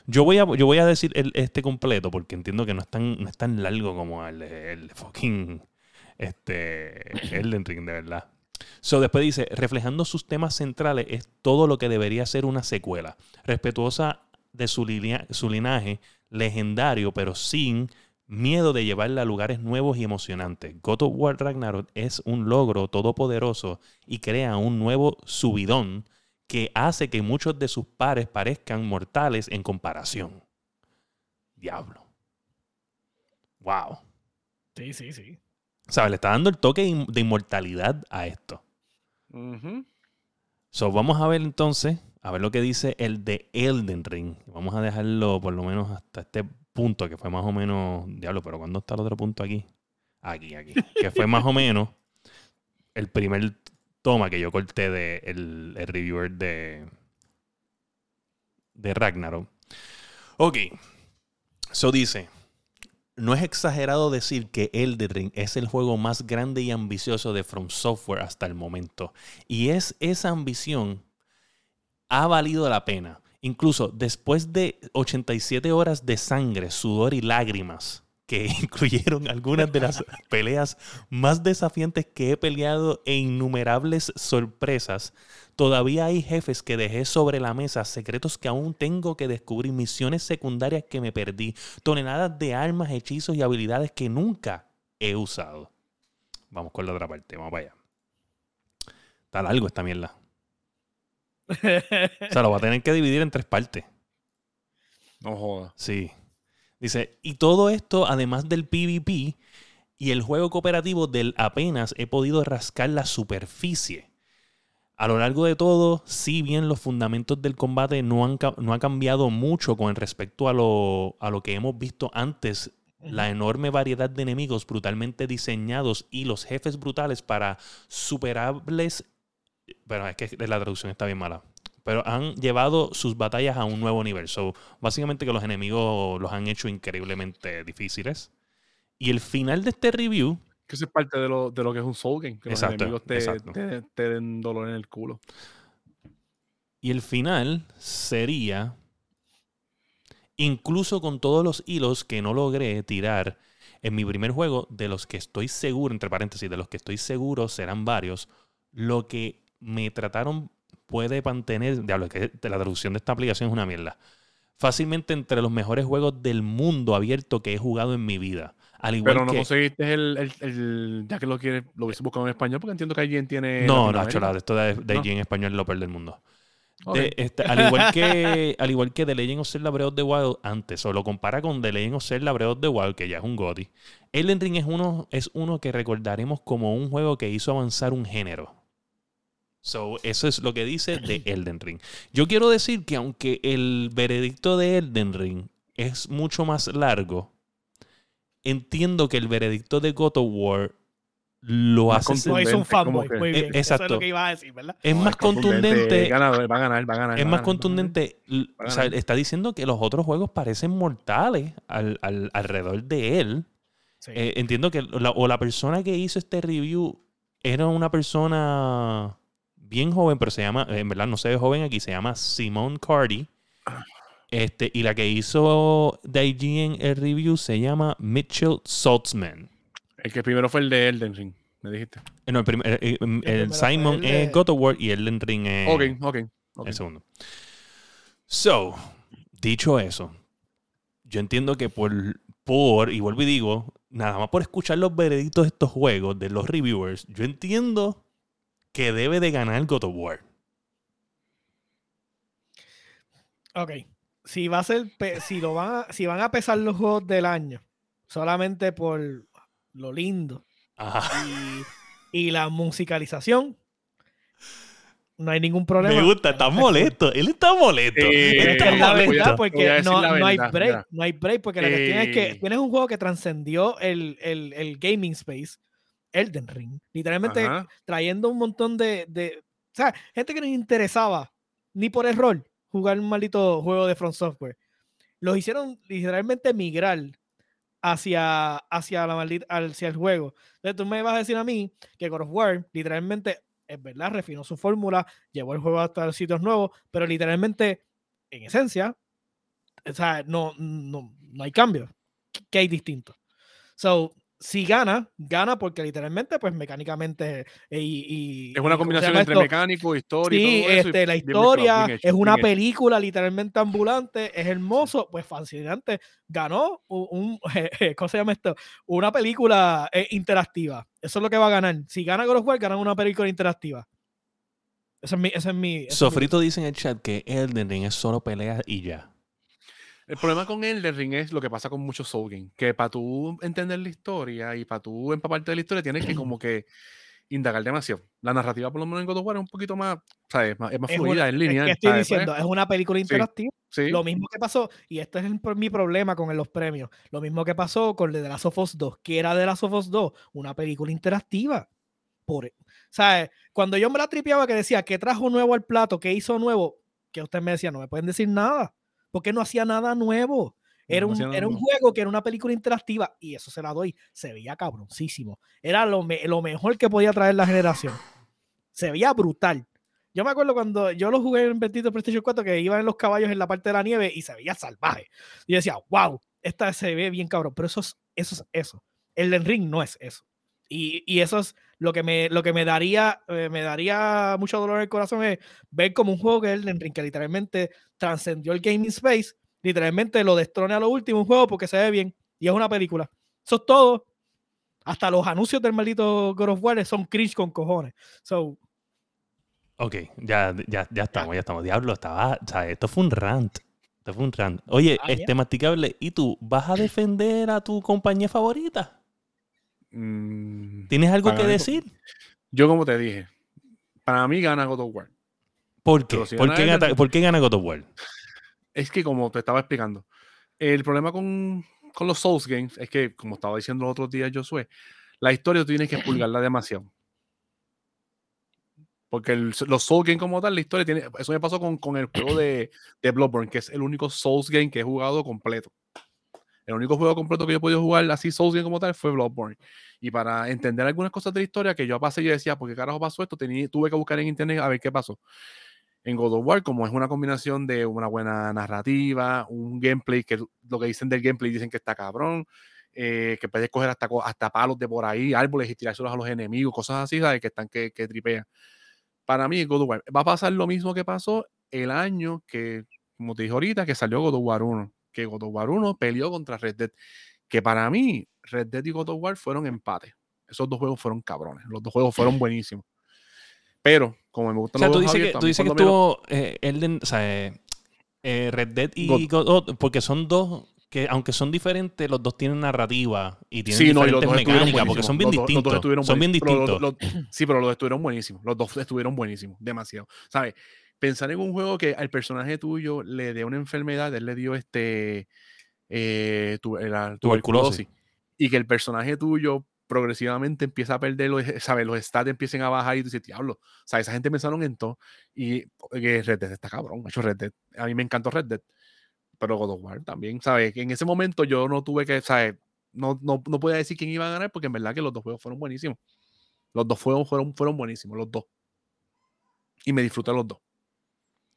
Yo voy a, yo voy a decir este completo porque entiendo que no es tan, no es tan largo como el, el fucking este, Elden Ring, de verdad. So, después dice, reflejando sus temas centrales es todo lo que debería ser una secuela, respetuosa de su, su linaje legendario, pero sin miedo de llevarla a lugares nuevos y emocionantes. God of War Ragnarok es un logro todopoderoso y crea un nuevo subidón que hace que muchos de sus pares parezcan mortales en comparación. Diablo. Wow. Sí, sí, sí. ¿Sabes? Le está dando el toque de inmortalidad a esto. so, vamos a ver entonces, a ver lo que dice el de Elden Ring. Vamos a dejarlo por lo menos hasta este punto, que fue más o menos. Diablo, pero ¿cuándo está el otro punto aquí? Aquí, aquí. que fue más o menos el primer toma que yo corté de el, el reviewer de. de Ragnarok. Ok. So dice. No es exagerado decir que Elden Ring es el juego más grande y ambicioso de From Software hasta el momento. Y es esa ambición ha valido la pena. Incluso después de 87 horas de sangre, sudor y lágrimas, que *laughs* incluyeron algunas de las peleas más desafiantes que he peleado e innumerables sorpresas, todavía hay jefes que dejé sobre la mesa, secretos que aún tengo que descubrir, misiones secundarias que me perdí, toneladas de armas, hechizos y habilidades que nunca he usado. Vamos con la otra parte, vamos para allá. Está largo esta mierda. *laughs* o sea, lo va a tener que dividir en tres partes. No joda. Sí. Dice, y todo esto, además del PvP y el juego cooperativo del apenas he podido rascar la superficie. A lo largo de todo, si bien los fundamentos del combate no han, no cambiado mucho con respecto a lo, a lo que hemos visto antes, la enorme variedad de enemigos brutalmente diseñados y los jefes brutales para superables... Bueno, es que la traducción está bien mala pero han llevado sus batallas a un nuevo nivel. So, básicamente que los enemigos los han hecho increíblemente difíciles. Y el final de este review... Que eso es parte de lo, de lo que es un Soul Game, que los enemigos te, te, den dolor en el culo. Y el final sería, incluso con todos los hilos que no logré tirar en mi primer juego, de los que estoy seguro, entre paréntesis, de los que estoy seguro serán varios, lo que me trataron puede mantener, diablo, que la traducción de esta aplicación es una mierda, fácilmente entre los mejores juegos del mundo abierto que he jugado en mi vida. Al igual Pero no conseguiste el, el, ya que lo quieres, lo hubiese buscado en español, porque entiendo que alguien tiene. No, no, chola, esto de, de en español es lo peor del mundo. Este, al, igual que, *laughs* al igual que The Legend of Zelda Breath of the Wild antes, o lo compara con The Legend of Zelda Breath of the Wild, que ya es un GOTY, Elden Ring es uno, es uno que recordaremos como un juego que hizo avanzar un género. So, eso es lo que dice de *clears throat* Elden Ring. Yo quiero decir que aunque el veredicto de Elden Ring es mucho más largo, entiendo que el veredicto de God of War lo hace. No es un fanboy. Muy bien. Exacto. es lo que iba a decir, ¿verdad? Es más contundente. va a ganar, va a ganar. Es más contundente. O sea, está diciendo que los otros juegos parecen mortales al, alrededor de él. Eh, entiendo que o la persona que hizo este review era una persona bien joven, pero se llama, en verdad no se ve joven aquí, se llama Simone Cardi. Este, y la que hizo de IGN el review se llama Mitchell Saltzman. El que primero fue el de Elden Ring, me dijiste. Eh, no, el, el, Simon es God of War y Elden Ring es ok, ok. el segundo. So, dicho eso, yo entiendo que por, por, y vuelvo y digo, nada más por escuchar los veredictos de estos juegos, de los reviewers, yo entiendo que debe de ganar God of War. Ok. Si va a ser, si lo van a, si van a pesar los juegos del año solamente por lo lindo y, la musicalización, no hay ningún problema. Me gusta, está molesto. Él está molesto. es la verdad, porque no, hay break. No hay break, porque la cuestión es que tienes un juego que trascendió el, el, el gaming space Elden Ring. Literalmente trayendo un montón de, de, O sea, gente que no interesaba ni por error jugar un maldito juego de Front Software. Los hicieron literalmente migrar hacia, hacia, la hacia el juego. Entonces tú me vas a decir a mí que God of War literalmente, es verdad, refinó su fórmula, llevó el juego hasta sitios nuevos, pero literalmente, en esencia, o sea, no, no, no hay cambio. ¿Qué hay distinto? So, si gana, gana porque literalmente, pues mecánicamente eh, y, es una combinación entre mecánico, historia. Sí, este, la historia es una película literalmente ambulante, es hermoso, pues fascinante. Ganó un, *laughs* ¿cómo se llama esto? Una película eh, interactiva. Eso es lo que va a ganar. Si gana God of War, gana una película interactiva. Ese es mi. Ese es mi Sofrito dice en el chat que Elden Ring es solo pelea y ya. El problema con Elden Ring es lo que pasa con muchos Soul Games, que para tú entender la historia y para tú empaparte de la historia tienes que como que indagar demasiado. La narrativa por lo menos en God of War es un poquito más, ¿sabes? Es más, fluida, en línea. Es estoy diciendo, es una película interactiva. Lo mismo que pasó, y este es mi problema con los premios, lo mismo que pasó con The Last of Us 2, que era The Last of Us 2, una película interactiva. Por, ¿sabes? Cuando yo me la tripeaba que decía, ¿qué trajo nuevo al plato? ¿Qué hizo nuevo? Que usted me decía, no me pueden decir nada porque no hacía nada nuevo. Era, un, era un, juego que era una película interactiva y eso se la doy. Se veía cabroncísimo. Era lo, lo mejor que podía traer la generación. Se veía brutal. Yo me acuerdo cuando yo lo jugué en Bendito PlayStation 4 que iban en los caballos en la parte de la nieve y se veía salvaje. Y yo decía, wow, esta se ve bien cabrón. Pero eso es eso. Es eso. El Ring no es eso. Y, y, eso es lo que me, lo que me daría, eh, me daría mucho dolor en el corazón es ver como un juego que Elden Ring, que literalmente trascendió el gaming space, literalmente lo destrone a lo último un juego porque se ve bien y es una película. Eso es todo. Hasta los anuncios del maldito God of War son cringe con cojones. So, ok, ya, ya, ya estamos, ya estamos. Diablo, estaba, o sea, esto fue un rant. Esto fue un rant. Oye, ah, este masticable, ¿y tú vas a defender a tu compañía favorita? Mm, ¿Tienes algo que decir? Yo, como te dije, para mí gana God of War. ¿Por qué? ¿Por, qué gana, God of War? Es que, como te estaba explicando, el problema con, los Souls Games es que, como estaba diciendo los otros días Josué, la historia tú tienes que expulgarla *clears throat* demasiado. Porque los Souls Games como tal, la historia tiene... Eso me pasó con, con el juego de, de Bloodborne, que es el único Souls Game que he jugado completo. El único juego completo que yo he podido jugar así Souls como tal fue Bloodborne. Y para entender algunas cosas de la historia que yo pasé, yo decía, ¿por qué carajo pasó esto? tuve que buscar en internet a ver qué pasó. En God of War, como es una combinación de una buena narrativa, un gameplay, que lo que dicen del gameplay dicen que está cabrón, eh, que puedes coger hasta, hasta palos de por ahí, árboles y tirárselos a los enemigos, cosas así, ¿sabes? Que están que, que tripean. Para mí, God of War, va a pasar lo mismo que pasó el año que, como te dije ahorita, que salió God of War 1 que God of War 1 peleó contra Red Dead. Que para mí, Red Dead y God of War fueron empates. Esos dos juegos fueron cabrones. Los dos juegos fueron buenísimos. Pero, como me gustan los tú dices que, tú dices que estuvo eh, Elden, o sea, eh, eh, Red Dead y God, porque son dos que aunque son diferentes, los dos tienen narrativa y tienen sí, diferentes no, mecánicas, porque son bien distintos. son bien distintos. sí, pero los dos estuvieron buenísimos. Los dos estuvieron buenísimos, demasiado. ¿Sabes? Pensar en un juego que al personaje tuyo le dé una enfermedad, él le dio este eh, tuberculosis, y que el personaje tuyo progresivamente empieza a perder los, ¿sabes? los stats empiecen a bajar y tú dices, diablo, o sea, esa gente pensaron en todo y que Red Dead está cabrón, hecho Red Dead, a mí me encantó Red Dead, pero God of War también, ¿sabes? En ese momento yo no tuve que, ¿sabes? No, no, no podía decir quién iba a ganar porque en verdad que los dos juegos fueron buenísimos. Los dos juegos fueron, fueron buenísimos, los dos. Y me disfruté los dos.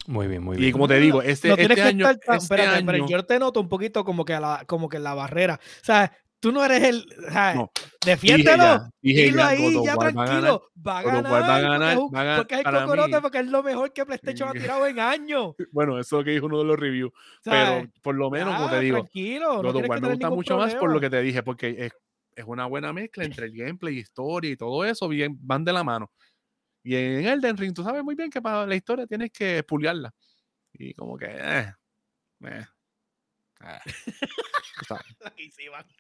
Muy bien, muy bien. Y como te digo, este, este año, este año... Pero yo te noto un poquito como que, la, como que la barrera. O sea, tú no eres el. O sea, no. Defiéndelo. Dilo ahí, ya tranquilo. Va a ganar. Va a ganar. Va a ganar. Porque es Cocorote, porque es lo mejor que PlayStation ha tirado en años. *laughs* Bueno, eso es lo que dijo uno de los reviews. pero por lo menos, como te digo, tranquilo, God of War me gusta mucho más por lo que te dije, porque es, es una buena mezcla entre el gameplay, historia y todo eso, bien, van de la mano. Y en Elden Ring, tú sabes muy bien que para la historia tienes que expuliarla. Y como que, eh, eh, eh.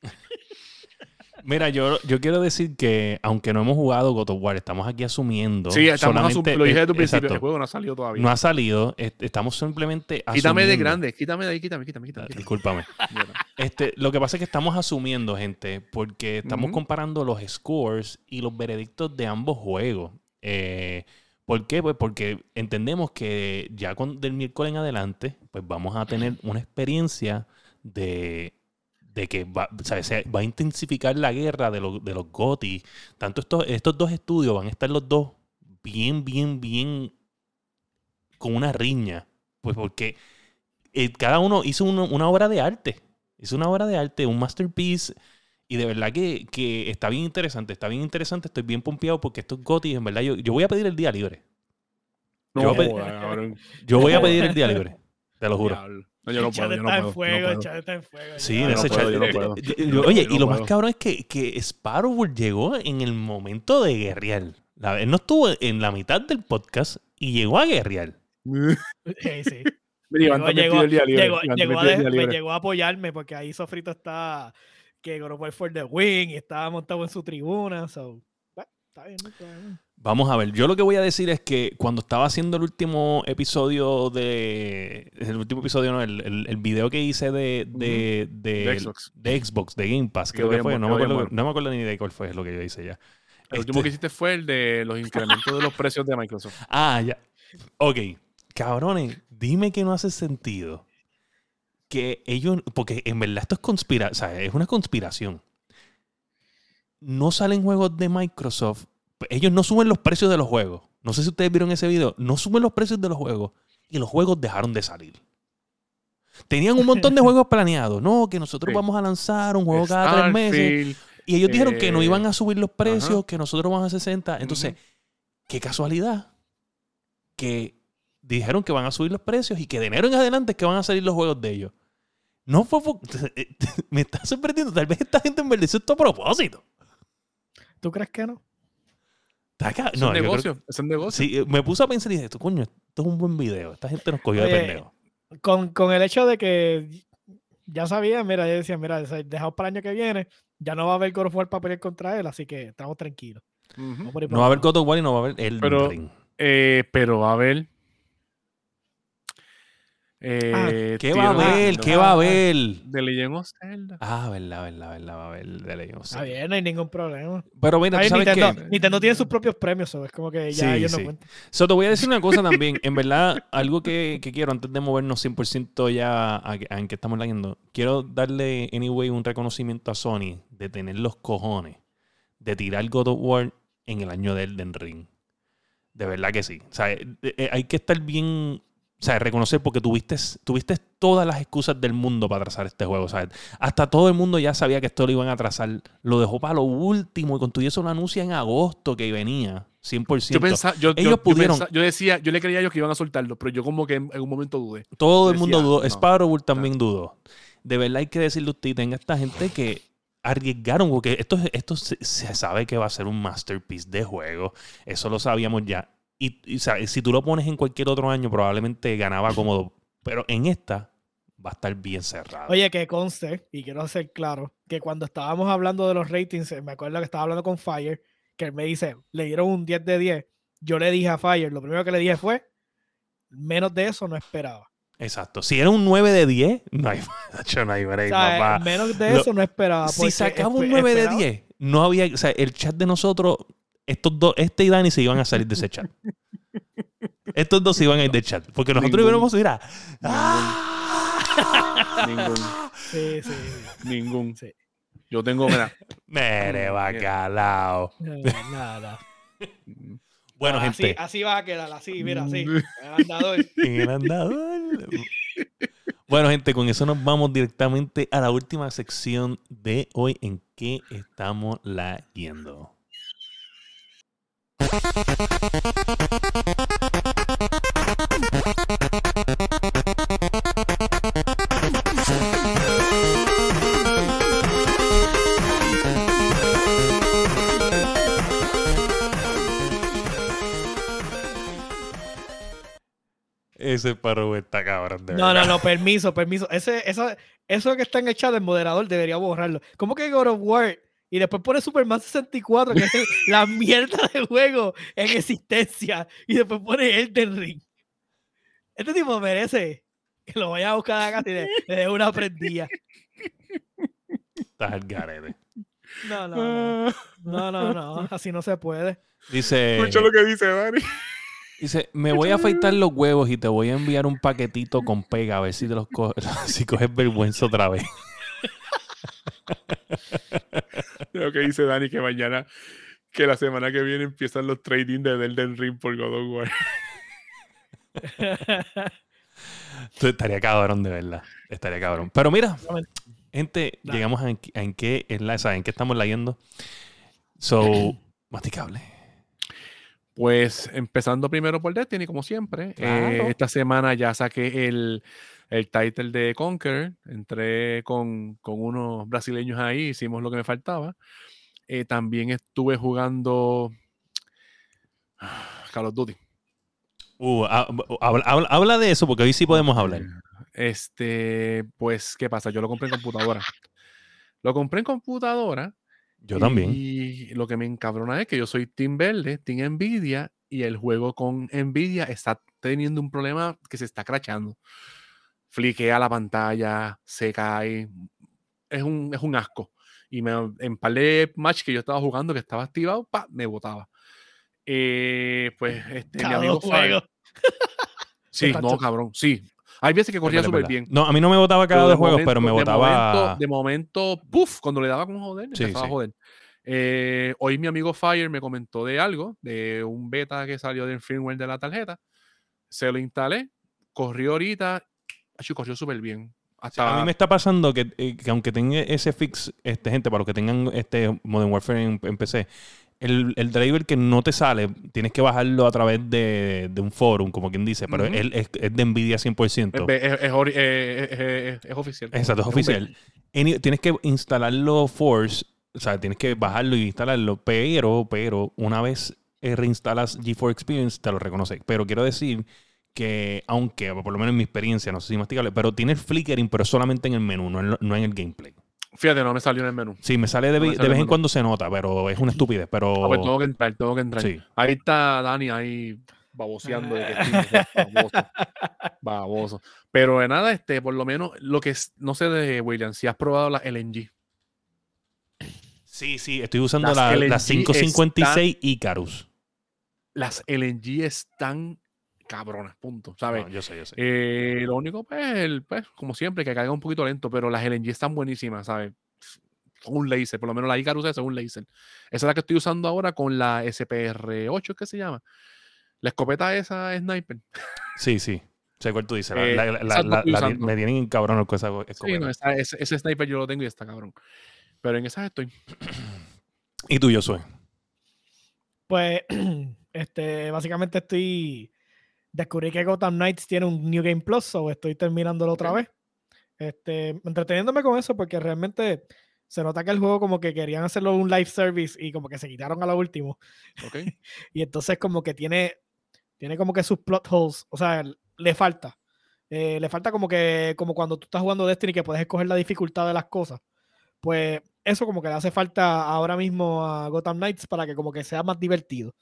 *laughs* Mira, yo, yo quiero decir que, aunque no hemos jugado God of War, estamos aquí asumiendo. Sí, estamos solamente- lo dije desde tu eh, principio, exacto. el juego no ha salido todavía. No ha salido, est- estamos simplemente quítame de asumiendo. grande, quítame de ahí, quítame, quítame, Ah, quítame. quítame. Discúlpame. *laughs* Este, lo que pasa es que estamos asumiendo, gente, porque estamos comparando los scores y los veredictos de ambos juegos. Eh, ¿Por qué? Pues porque entendemos que ya con, del miércoles en adelante, pues vamos a tener una experiencia de, de que va, o sea, se va a intensificar la guerra de, los de los GOTY. Tanto estos, estos dos estudios van a estar los dos bien, bien, bien con una riña. Pues porque eh, cada uno hizo uno- una obra de arte. Hizo una obra de arte, un masterpiece. Y de verdad que, que está bien interesante. Está bien interesante. Estoy bien pompeado porque estos GOTY, en verdad, yo, yo voy a pedir el día libre. No, Yo pe- joda, cabrón. Yo voy a pedir el día *laughs* libre. Te lo juro. No, yo no El chat puedo, yo no está puedo, en fuego, no puedo. está en fuego. Sí, no ese chat. *laughs* Oye, y lo más cabrón es que, que Sparrow llegó en el momento de guerrear. La- él no estuvo en la mitad del podcast y llegó a guerrear. Sí, sí. *laughs* Llegó, llegó, llegó- llegó a de- me libre. llegó a apoyarme porque ahí Sofrito está que God of War for the win y estaba montado en su tribuna. So, bueno, está bien. Vamos a ver, yo lo que voy a decir es que cuando estaba haciendo el último episodio de. El último episodio, no, el, el, el video que hice de, de, de, De Xbox. de Xbox, de Game Pass, creo que fue. bueno, No me, acuerdo, no me acuerdo ni de cuál fue lo que yo hice ya. El último Este- que hiciste fue el de los incrementos de los precios de Microsoft. *laughs* Ah, ya. Ok. Cabrones, dime que no hace sentido que ellos. Porque en verdad esto es conspira, o sea, es una conspiración. No salen juegos de Microsoft. Ellos no suben los precios de los juegos. No sé si ustedes vieron ese video. No suben los precios de los juegos. Y los juegos dejaron de salir. Tenían un montón de *laughs* juegos planeados. No, que nosotros Sí. vamos a lanzar un juego cada tres meses. Y ellos dijeron que no Eh, iban a subir los precios, ajá. que nosotros vamos a 60. Entonces, qué casualidad que dijeron que van a subir los precios y que de enero en adelante es que van a salir los juegos de ellos. No fue. por- *laughs* Me está sorprendiendo. Tal vez esta gente en verdad hizo esto a propósito. ¿Tú crees que no? Está acá- Es No, un creo negocio, es un negocio. sí, me puse a pensar y dije, esto, coño, esto es un buen video. Esta gente nos cogió de pendejo. Con, con el hecho de que ya sabía, mira, yo decía, mira, dejado para el año que viene, ya no va a haber God of War para pelear contra él, así que estamos tranquilos. No va a haber. God of War y no va a haber el Pero-. Eh, pero va a haber. Eh, ¿Qué va a haber? ¿Qué va a ah, haber? De Legend of Zelda. Ah, verdad, verdad, verdad. Va a haber de Legend of Está Zelda. bien, no hay ningún problema. Pero mira, Ay, tú sabes Nintendo, que... Nintendo tiene sus propios premios, so, es como que ya Sí, ellos sí. no cuentan. So, te voy a decir una cosa *laughs* también. En verdad, algo que, que quiero antes de movernos 100% ya a, que- a en que estamos leyendo, quiero darle, anyway, un reconocimiento a Sony de tener los cojones de tirar God of War en el año de Elden Ring. De verdad que sí. O sea, eh, eh, hay que estar bien. O sea, reconocer porque tuviste, tuviste todas las excusas del mundo para atrasar este juego. Sea, hasta todo el mundo ya sabía que esto lo iban a atrasar. Lo dejó para lo último y con todo eso lo anuncia en agosto que venía. 100%. Yo pensaba, yo, Ellos yo pudieron- yo decía, yo le creía a ellos que iban a soltarlo, pero yo como que en, un momento dudé. Todo el Decía, mundo dudó. no. Sparrow también dudó. De verdad hay que decirle a usted y tenga esta gente que arriesgaron, porque esto, esto se, se sabe que va a ser un masterpiece de juego. Eso lo sabíamos ya. Y, y, o sea, si tú lo pones en cualquier otro año, probablemente ganaba cómodo. Pero en esta va a estar bien cerrado. Oye, que conste, y quiero ser claro, que cuando estábamos hablando de los ratings, eh, me acuerdo que estaba hablando con Fire, que él me dice, le dieron un 10 de 10. Yo le dije a Fire, lo primero que le dije fue, menos de eso no esperaba. Exacto. Si era un 9 de 10, no hay, *laughs* no hay break, O sea, papá. menos de Lo- eso no esperaba. si sacaba un espe- 9 de esperaba- 10, no había. O sea, el chat de nosotros, estos dos, este y Dani se iban a salir de ese chat. Estos dos se iban a ir del chat. Porque nosotros Ningún- íbamos, mira. ¡ah! Ningún, Sí, sí. ningún. Sí. Yo tengo, mira, Mere bacalao. No, Nada. Bueno, así, gente. así va a quedar, así, mira, así. Mm. Andador. En el andador. Bueno, gente, con eso nos vamos directamente a la última sección de hoy en que estamos leyendo. Ese paro está cabrón, de No, verdad. no, no, permiso, permiso. Ese, eso, eso que está en el chat del moderador debería borrarlo. ¿Cómo que God of War Y después pone Superman 64, que es la mierda de juego en existencia. Y después pone Elden Ring. Este tipo merece que lo vaya a buscar a casa y le, dé una prendida. Estás garete. No, no, no. No, no, no. Así no se puede. Dice. Escucha lo que dice Dani. Dice, me voy a afeitar los huevos y te voy a enviar un paquetito con pega a ver si te los coges, *laughs* si coges vergüenza otra vez. Lo que dice Dani que mañana, que la semana que viene empiezan los trading de Elden Ring por God of War. *laughs* estaría cabrón de verdad. Estaría cabrón. Pero mira, gente, llegamos a en, qué es la, ¿En qué estamos leyendo? So, *clears throat* masticable. Pues empezando primero por Destiny, como siempre. Eh, esta semana ya saqué el, el title de Conquer. Entré con, unos brasileños ahí, hicimos lo que me faltaba. Eh, también estuve jugando Call of Duty. Uh, habla, de eso porque hoy sí podemos hablar. Este, pues, ¿qué pasa? Yo lo compré en computadora. Lo compré en computadora. Yo también. Y lo que me encabrona es que yo soy Team Verde, Team Nvidia, y el juego con Nvidia está teniendo un problema que se está crachando. Fliquea la pantalla, se cae. Es un, es un asco. Y me, en par de match que yo estaba jugando, que estaba activado, pa, me botaba. Eh, pues *laughs* este, mi amigo Fire. *laughs* sí, no, cabrón, sí. Hay veces que corría súper bien. No, a mí no me botaba cada de juegos, pero me botaba. de momento, puff, cuando le daba con joder, me empezaba a joder. Eh, hoy mi amigo Fire me comentó de algo, de un beta que salió del firmware de la tarjeta. Se lo instalé, corrió ahorita, corrió súper bien. A mí me está pasando que, eh, que, aunque tenga ese fix, este, gente, para los que tengan este Modern Warfare en, en PC, el, el, driver que no te sale, tienes que bajarlo a través de, de un forum, como quien dice, pero él es, es, de Nvidia 100%. Es, es, oficial. Exacto, es oficial. tienes que instalarlo Force, o sea, tienes que bajarlo y instalarlo, pero, pero una vez reinstalas G4 Experience, te lo reconoce. Pero quiero decir que, aunque, por lo menos en mi experiencia, no sé si masticable, pero tiene el flickering, pero solamente en el menú, no en, no en el gameplay. Fíjate, no me salió en el menú. Sí, me sale de, vez en cuando se nota, pero es una estupidez. Pero... Ah, pues tengo que entrar, tengo que entrar. Ahí está Dani ahí baboseando de que *laughs* baboso, baboso. Pero de nada, este, por lo menos, lo que es, no sé de William, si has probado la LNG. Sí, sí, estoy usando la, la, 556 Icarus. Las LNG están cabronas, punto, ¿sabes? yo sé, yo sé. Eh, lo único, pues, pues, como siempre, que caiga un poquito lento, pero las LNG están buenísimas, ¿sabes? Con un laser, por lo menos la Icarus es un laser. Esa es la que estoy usando ahora con la SPR8, ¿qué se llama? La escopeta esa sniper. Sí, sí. Sé cuál tú dices. Eh, la, me tienen cabrón con esa escopeta. Sí, no, ese, sniper yo lo tengo y está cabrón. Pero en esa estoy. *clears throat* ¿Y tú, yo soy? Pues, *clears throat* este, básicamente estoy descubrí que Gotham Knights tiene un New Game Plus, o estoy terminándolo otra vez. Este, entreteniéndome con eso porque realmente se nota que el juego como que querían hacerlo un live service y como que se quitaron a lo último. Okay. *laughs* y entonces como que tiene, tiene como que sus plot holes, o sea, le falta. Eh, le falta como que, como cuando tú estás jugando Destiny que puedes escoger la dificultad de las cosas. Pues eso como que le hace falta ahora mismo a Gotham Knights para que como que sea más divertido.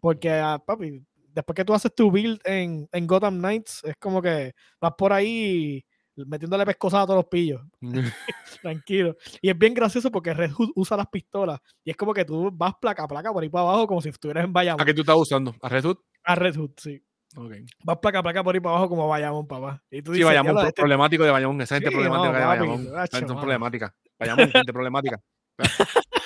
Porque, ah, papi, después que tú haces tu build en, en Gotham Knights, es como que vas por ahí metiéndole pescosada a todos los pillos. *laughs* *laughs* Tranquilo. Y es bien gracioso porque Red Hood usa las pistolas. Y es como que tú vas placa a placa por ahí para abajo como si estuvieras en Bayamón. ¿A qué tú estás usando? ¿A Red Hood? A Red Hood, sí. Okay. Vas placa a placa por ahí para abajo como Bayamón, papá. Y tú sí, Bayamón, este problemático de Bayamón. Esa gente problemática de Bayamón. Esa problemática. Bayamón, gente problemática. *laughs*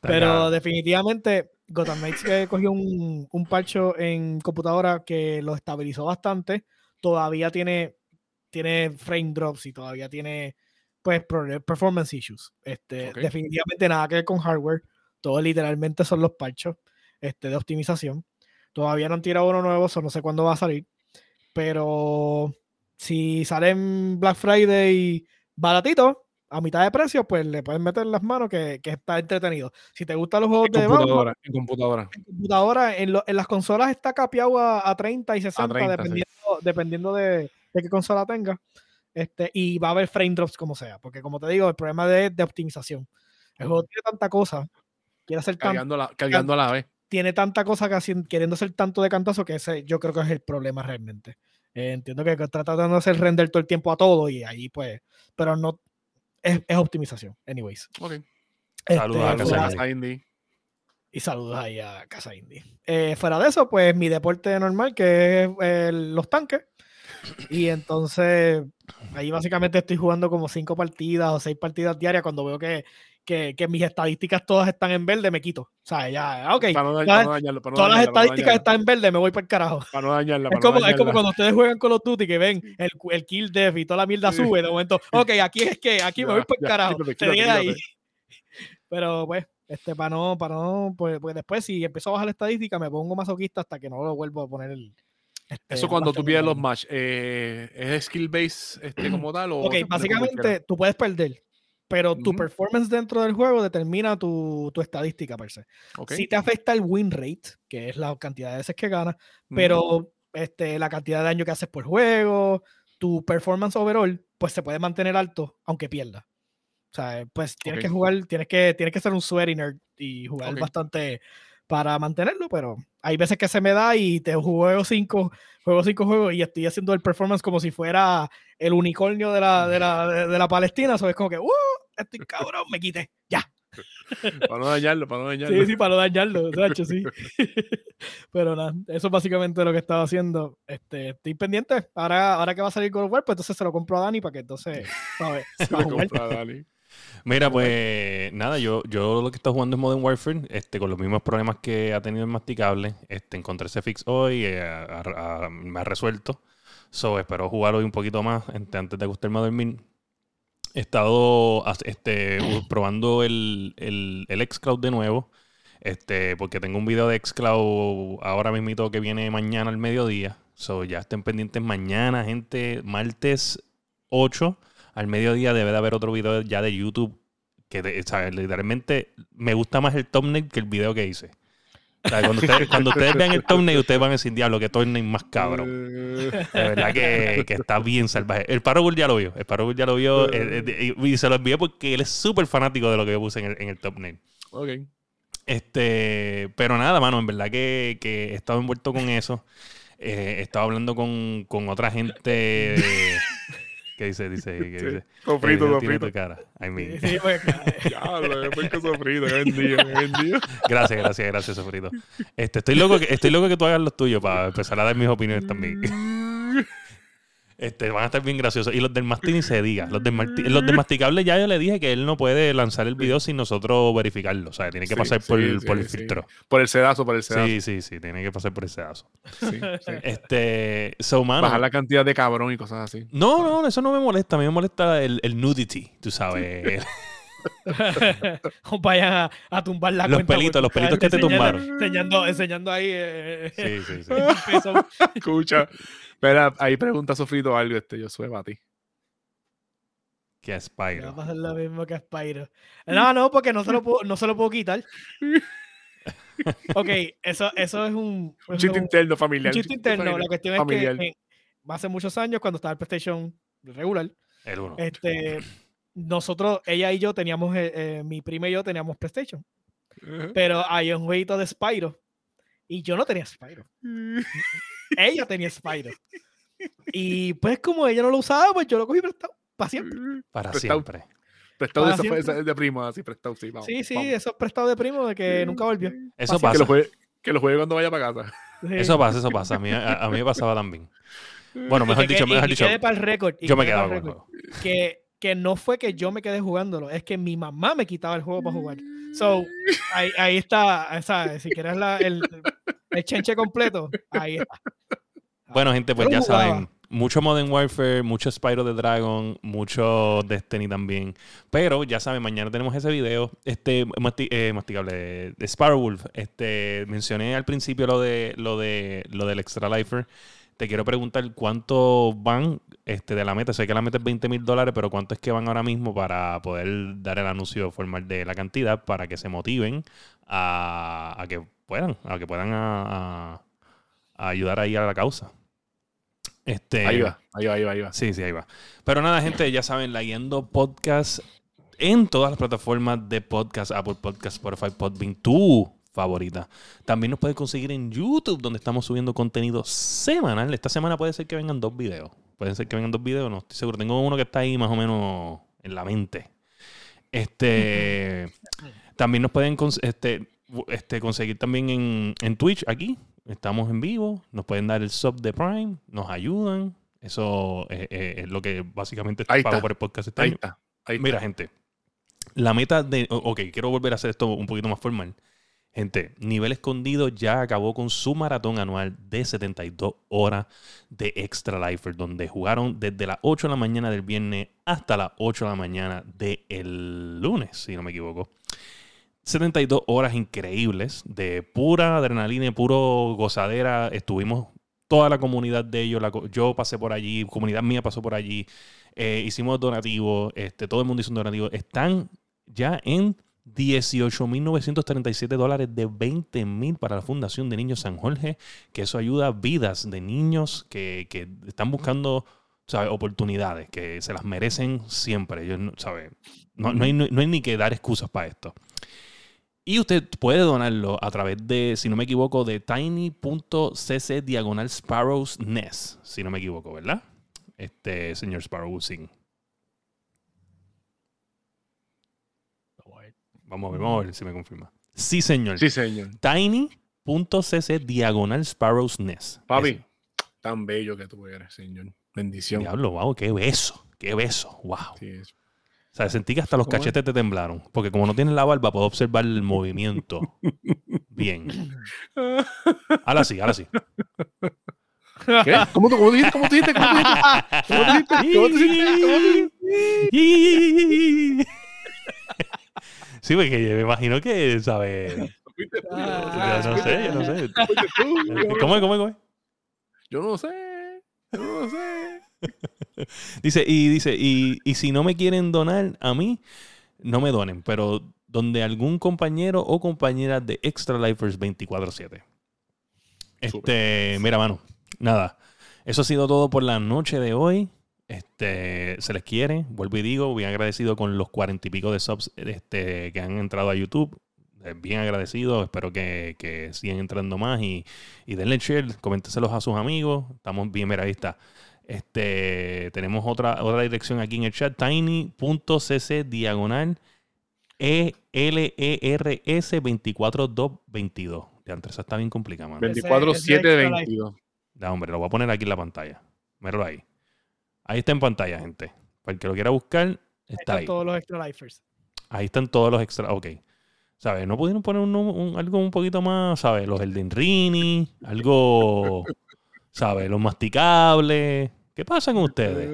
Pero definitivamente Gotham Knights cogió un, un parcho en computadora que lo estabilizó bastante. Todavía tiene, tiene frame drops y todavía tiene pues performance issues. Este, Definitivamente nada que ver con hardware. Todo literalmente son los parchos este, de optimización. Todavía no han tirado uno nuevo, no sé cuándo va a salir. Pero si sale en Black Friday baratito, a mitad de precio, pues le puedes meter las manos que, que está entretenido. Si te gustan los juegos de computadora, en computadora. En computadora, en, en, las consolas está capeado a, 30 y 60, dependiendo, dependiendo de, de, qué consola tenga. Este, y va a haber frame drops como sea, porque como te digo, el problema de, de optimización. El juego tiene tanta cosa, quiere hacer cargando, la, cargando a la vez. Tiene tanta cosa que queriendo hacer tanto de cantazo que ese yo creo que es el problema realmente. Eh, entiendo que está tratando de hacer render todo el tiempo a todo y ahí pues, pero no, es, es optimización, anyways. Ok. Saludos a este, Casa Indie. Y saludos ahí a Casa Indie. Eh, fuera de eso, pues mi deporte normal, que es eh, los tanques. *clears throat* Y entonces ahí básicamente estoy jugando como cinco partidas o seis partidas diarias cuando veo que, que, que mis estadísticas todas están en verde, me quito. O sea, ya, ok. todas las estadísticas están en verde, me voy para el carajo. Para no dañarla. Es como, es como cuando ustedes juegan con los Duty que ven el, el kill def y toda la mierda sube. De momento, ok, aquí es que, aquí me voy para el carajo. Quítate, ahí. *laughs* Pero pues, este, para no, para no, pues, pues, después si empiezo a bajar la estadística, me pongo masoquista hasta que no lo vuelvo a poner el. Este, Eso cuando tú pides los match, eh, ¿es skill base este, *clears throat* como tal? O ok, básicamente tú puedes perder, pero tu performance dentro del juego determina tu, tu estadística per se. Si te afecta el win rate, que es la cantidad de veces que ganas, pero este, la cantidad de daño que haces por juego, tu performance overall, pues se puede mantener alto aunque pierdas. O sea, pues tienes que jugar, tienes que, tienes que ser un sweaty nerd y jugar bastante para mantenerlo, pero hay veces que se me da y te juego cinco, juego cinco juegos y estoy haciendo el performance como si fuera el unicornio de la, de la, de, la Palestina, ¿sabes? Como que, ¡uh! Estoy cabrón, me quité, ya. *laughs* para no dañarlo, para no dañarlo. Sí, sí, para no dañarlo, hecho, sí. *laughs* Pero nada, eso es básicamente lo que estaba haciendo. Este, estoy pendiente. Ahora, ahora que va a salir of War, pues entonces se lo compro a Dani para que entonces. ¿sabes? *laughs* se lo compro a Dani. Mira, pues nada, yo, yo lo que estoy jugando es Modern Warfare, este, con los mismos problemas que ha tenido el masticable. Este, encontré ese fix hoy, eh, me ha resuelto. So, espero jugar hoy un poquito más este, antes de acostarme a dormir. He estado este, *clears throat* probando el, el, el Xcloud de nuevo. Este, porque tengo un video de Xcloud ahora mismo que viene mañana al mediodía. So, ya estén pendientes mañana, gente. Martes 8 al mediodía debe de haber otro video ya de YouTube que literalmente me gusta más el thumbnail que el video que hice. cuando, ustedes, vean el thumbnail, ustedes van a decir, diablo, que thumbnail más cabrón. De verdad que, está bien salvaje. El Paragul ya lo vio. El Paragul ya lo vio. Eh, eh, y se lo envié porque él es súper fanático de lo que yo puse en el, en el thumbnail. Ok. Este, pero nada, mano, en verdad que, que he estado envuelto con eso. Eh, he estado hablando con, con otra gente. ¿Qué dice? Dice, ¿qué dice? Sofrito, eh, sofrito. cara. I mean. Sí, pues, *laughs* ya, lo que sofrito, qué bendiga, qué bendiga. Gracias, gracias, gracias, sofrito. Este, estoy loco que, estoy loco que tú hagas los tuyos para empezar a dar mis opiniones también. *laughs* Este, van a estar bien graciosos. Y los del Mastini se diga. Los del, los del Masticable ya yo le dije que él no puede lanzar el video sin nosotros verificarlo. O sea, tiene que pasar por, por el filtro. Por el sedazo, por el sedazo. Sí, sí, sí. Tiene que pasar por el sedazo. Este, so, mano, Bajar la cantidad de cabrón y cosas así. No, no, eso no me molesta. A mí me molesta el, el nudity, tú sabes. *laughs* vayan a, tumbar la los pelitos, los pelitos que te tumbaron. Enseñando, enseñando ahí. Eh, sí, sí, sí. *laughs* Escucha. Espera, ahí pregunta Sofrito algo, este, yo soy a ti. Que a Spyro. Va a pasar lo mismo que a Spyro. No, no, porque no se lo puedo, no se lo puedo quitar. *laughs* ok, eso, eso es un. Un chiste interno familiar. Un chiste interno. La cuestión es que hace muchos años, cuando estaba el PlayStation regular, el uno. Este, nosotros, ella y yo teníamos, eh, eh, mi prima y yo teníamos PlayStation. Pero hay un jueguito de Spyro. Y yo no tenía Spyro ella tenía Spider. Y pues como ella no lo usaba, pues yo lo cogí prestado para siempre. Para siempre. Prestado de, de, primo, así prestado, sí. Vamos, sí, sí, eso es prestado de primo de que nunca volvió. Eso pasa. Que lo, juegue, cuando vaya para casa. Eso pasa, eso pasa. A mí, a, mí me pasaba también. Bueno, mejor dicho, mejor dicho. Para el récord, yo me quedaba con el juego. Que, que no fue que yo me quedé jugándolo, es que mi mamá me quitaba el juego para jugar. So, ahí, ahí está, ¿sabes? Si quieres la, el, el chenche completo, ahí está. *laughs* Bueno, gente, pues ya saben, mucho Modern Warfare, mucho Spyro the Dragon, mucho Destiny también. Pero ya saben, mañana tenemos ese video. Este, eh, masticable, de Sparrow Wolf. Este, mencioné al principio lo de lo de lo del Extra Lifer. Te quiero preguntar cuánto van este, de la meta. Sé que la meta es 20 mil dólares, pero cuánto es que van ahora mismo para poder dar el anuncio formal de la cantidad para que se motiven a, que puedan, a que puedan a ayudar ahí a la causa. Este, ahí va, ahí va, ahí va, Sí, sí, ahí va. Pero nada, gente, ya saben, la Guiando Podcast en todas las plataformas de podcast, Apple Podcast, Spotify, Podbean, tu favorita. También nos puedes conseguir en YouTube, donde estamos subiendo contenido semanal. Esta semana puede ser que vengan dos videos. Pueden ser que vengan dos videos, no estoy seguro. Tengo uno que está ahí más o menos en la mente. Este, *laughs* también nos pueden este, este, conseguir también en, en Twitch aquí. Estamos en vivo. Nos pueden dar el sub de Prime. Nos ayudan. Eso es, lo que básicamente está pago por el podcast este ahí Está. Mira, gente. La meta de. Ok, quiero volver a hacer esto un poquito más formal. Gente, Nivel Escondido ya acabó con su maratón anual de 72 horas de Extra Lifer, donde jugaron desde las 8 de la mañana del viernes hasta las 8 de la mañana del lunes, si no me equivoco. 72 horas increíbles de pura adrenalina y puro gozadera. Estuvimos toda la comunidad de ellos, yo pasé por allí, comunidad mía pasó por allí, eh, hicimos donativos, este, todo el mundo hizo un donativo. Están ya en 18.937 dólares de 20.000 para la Fundación de Niños San Jorge, que eso ayuda a vidas de niños que, están buscando oportunidades, que se las merecen siempre. Ellos, No, no, hay, no hay ni que dar excusas para esto. Y usted puede donarlo a través de, si no me equivoco, de tiny.cc diagonal sparrows nest, si no me equivoco, ¿verdad? Este señor Sparrow Sing. Vamos a ver, vamos a ver si me confirma. Sí, señor. Sí, señor. Tiny.cc diagonal Sparrows Nest. Papi, tan bello que tú eres, señor. Bendición. Diablo, wow, qué beso. Qué beso. Wow. Sí, o sea, sentí que hasta los cachetes te temblaron. Porque como no tienes la barba, puedo observar el movimiento. *laughs* Bien. Ahora sí, ahora sí. ¿Qué? ¿Cómo, cómo dijiste? ¿Cómo dijiste? ¿Cómo dijiste? ¿Cómo dijiste? ¿Cómo dijiste? ¿Cómo dijiste? *laughs* Sí, porque me imagino que, ¿sabes? Ah, yo no sé, yo no sé. ¿Cómo es, cómo es, cómo es? Yo no sé. Yo no sé. *laughs* dice, y dice, y, y si no me quieren donar a mí, no me donen, pero donde algún compañero o compañera de Extra Lifers 24-7. Este, mira, mano, nada. Eso ha sido todo por la noche de hoy. Este, se les quiere, vuelvo y digo, bien agradecido con los cuarenta y pico de subs este, que han entrado a YouTube. Eh, bien agradecido, espero que, sigan entrando más y, y denle share, coménteselos a sus amigos. Estamos bien, mira, ahí está. Este, tenemos otra, otra dirección aquí en el chat, tiny.cc diagonal ELERS 24222. De antes está bien complicado, mano. 24722. Ya, hombre, lo voy a poner aquí en la pantalla. Míralo ahí. Ahí está en pantalla, gente. Para el que lo quiera buscar, está ahí. Están todos los extra lifers. Ahí están todos los extra. Ok. ¿Sabes? ¿No pudieron poner un, algo un poquito más, ¿sabes? Los Elden Rini, algo, ¿sabes? Los masticables. ¿Qué pasa con ustedes?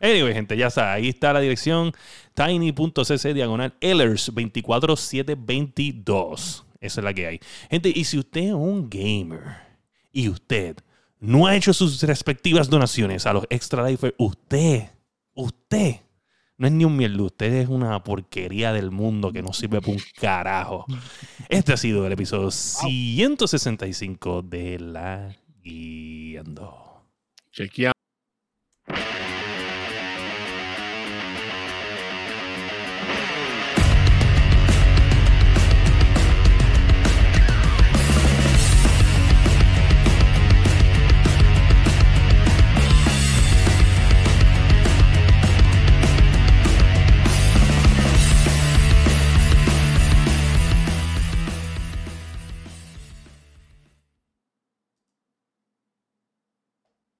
Anyway, gente, ya está. Ahí está la dirección tiny.cc diagonal Ellers 24722. Esa es la que hay. Gente, y si usted es un gamer y usted no ha hecho sus respectivas donaciones a los Extra Life, usted, usted, no es ni un mierda, usted es una porquería del mundo que no sirve para un carajo. Este ha sido el episodio 165 de La Guiando. Chequeamos.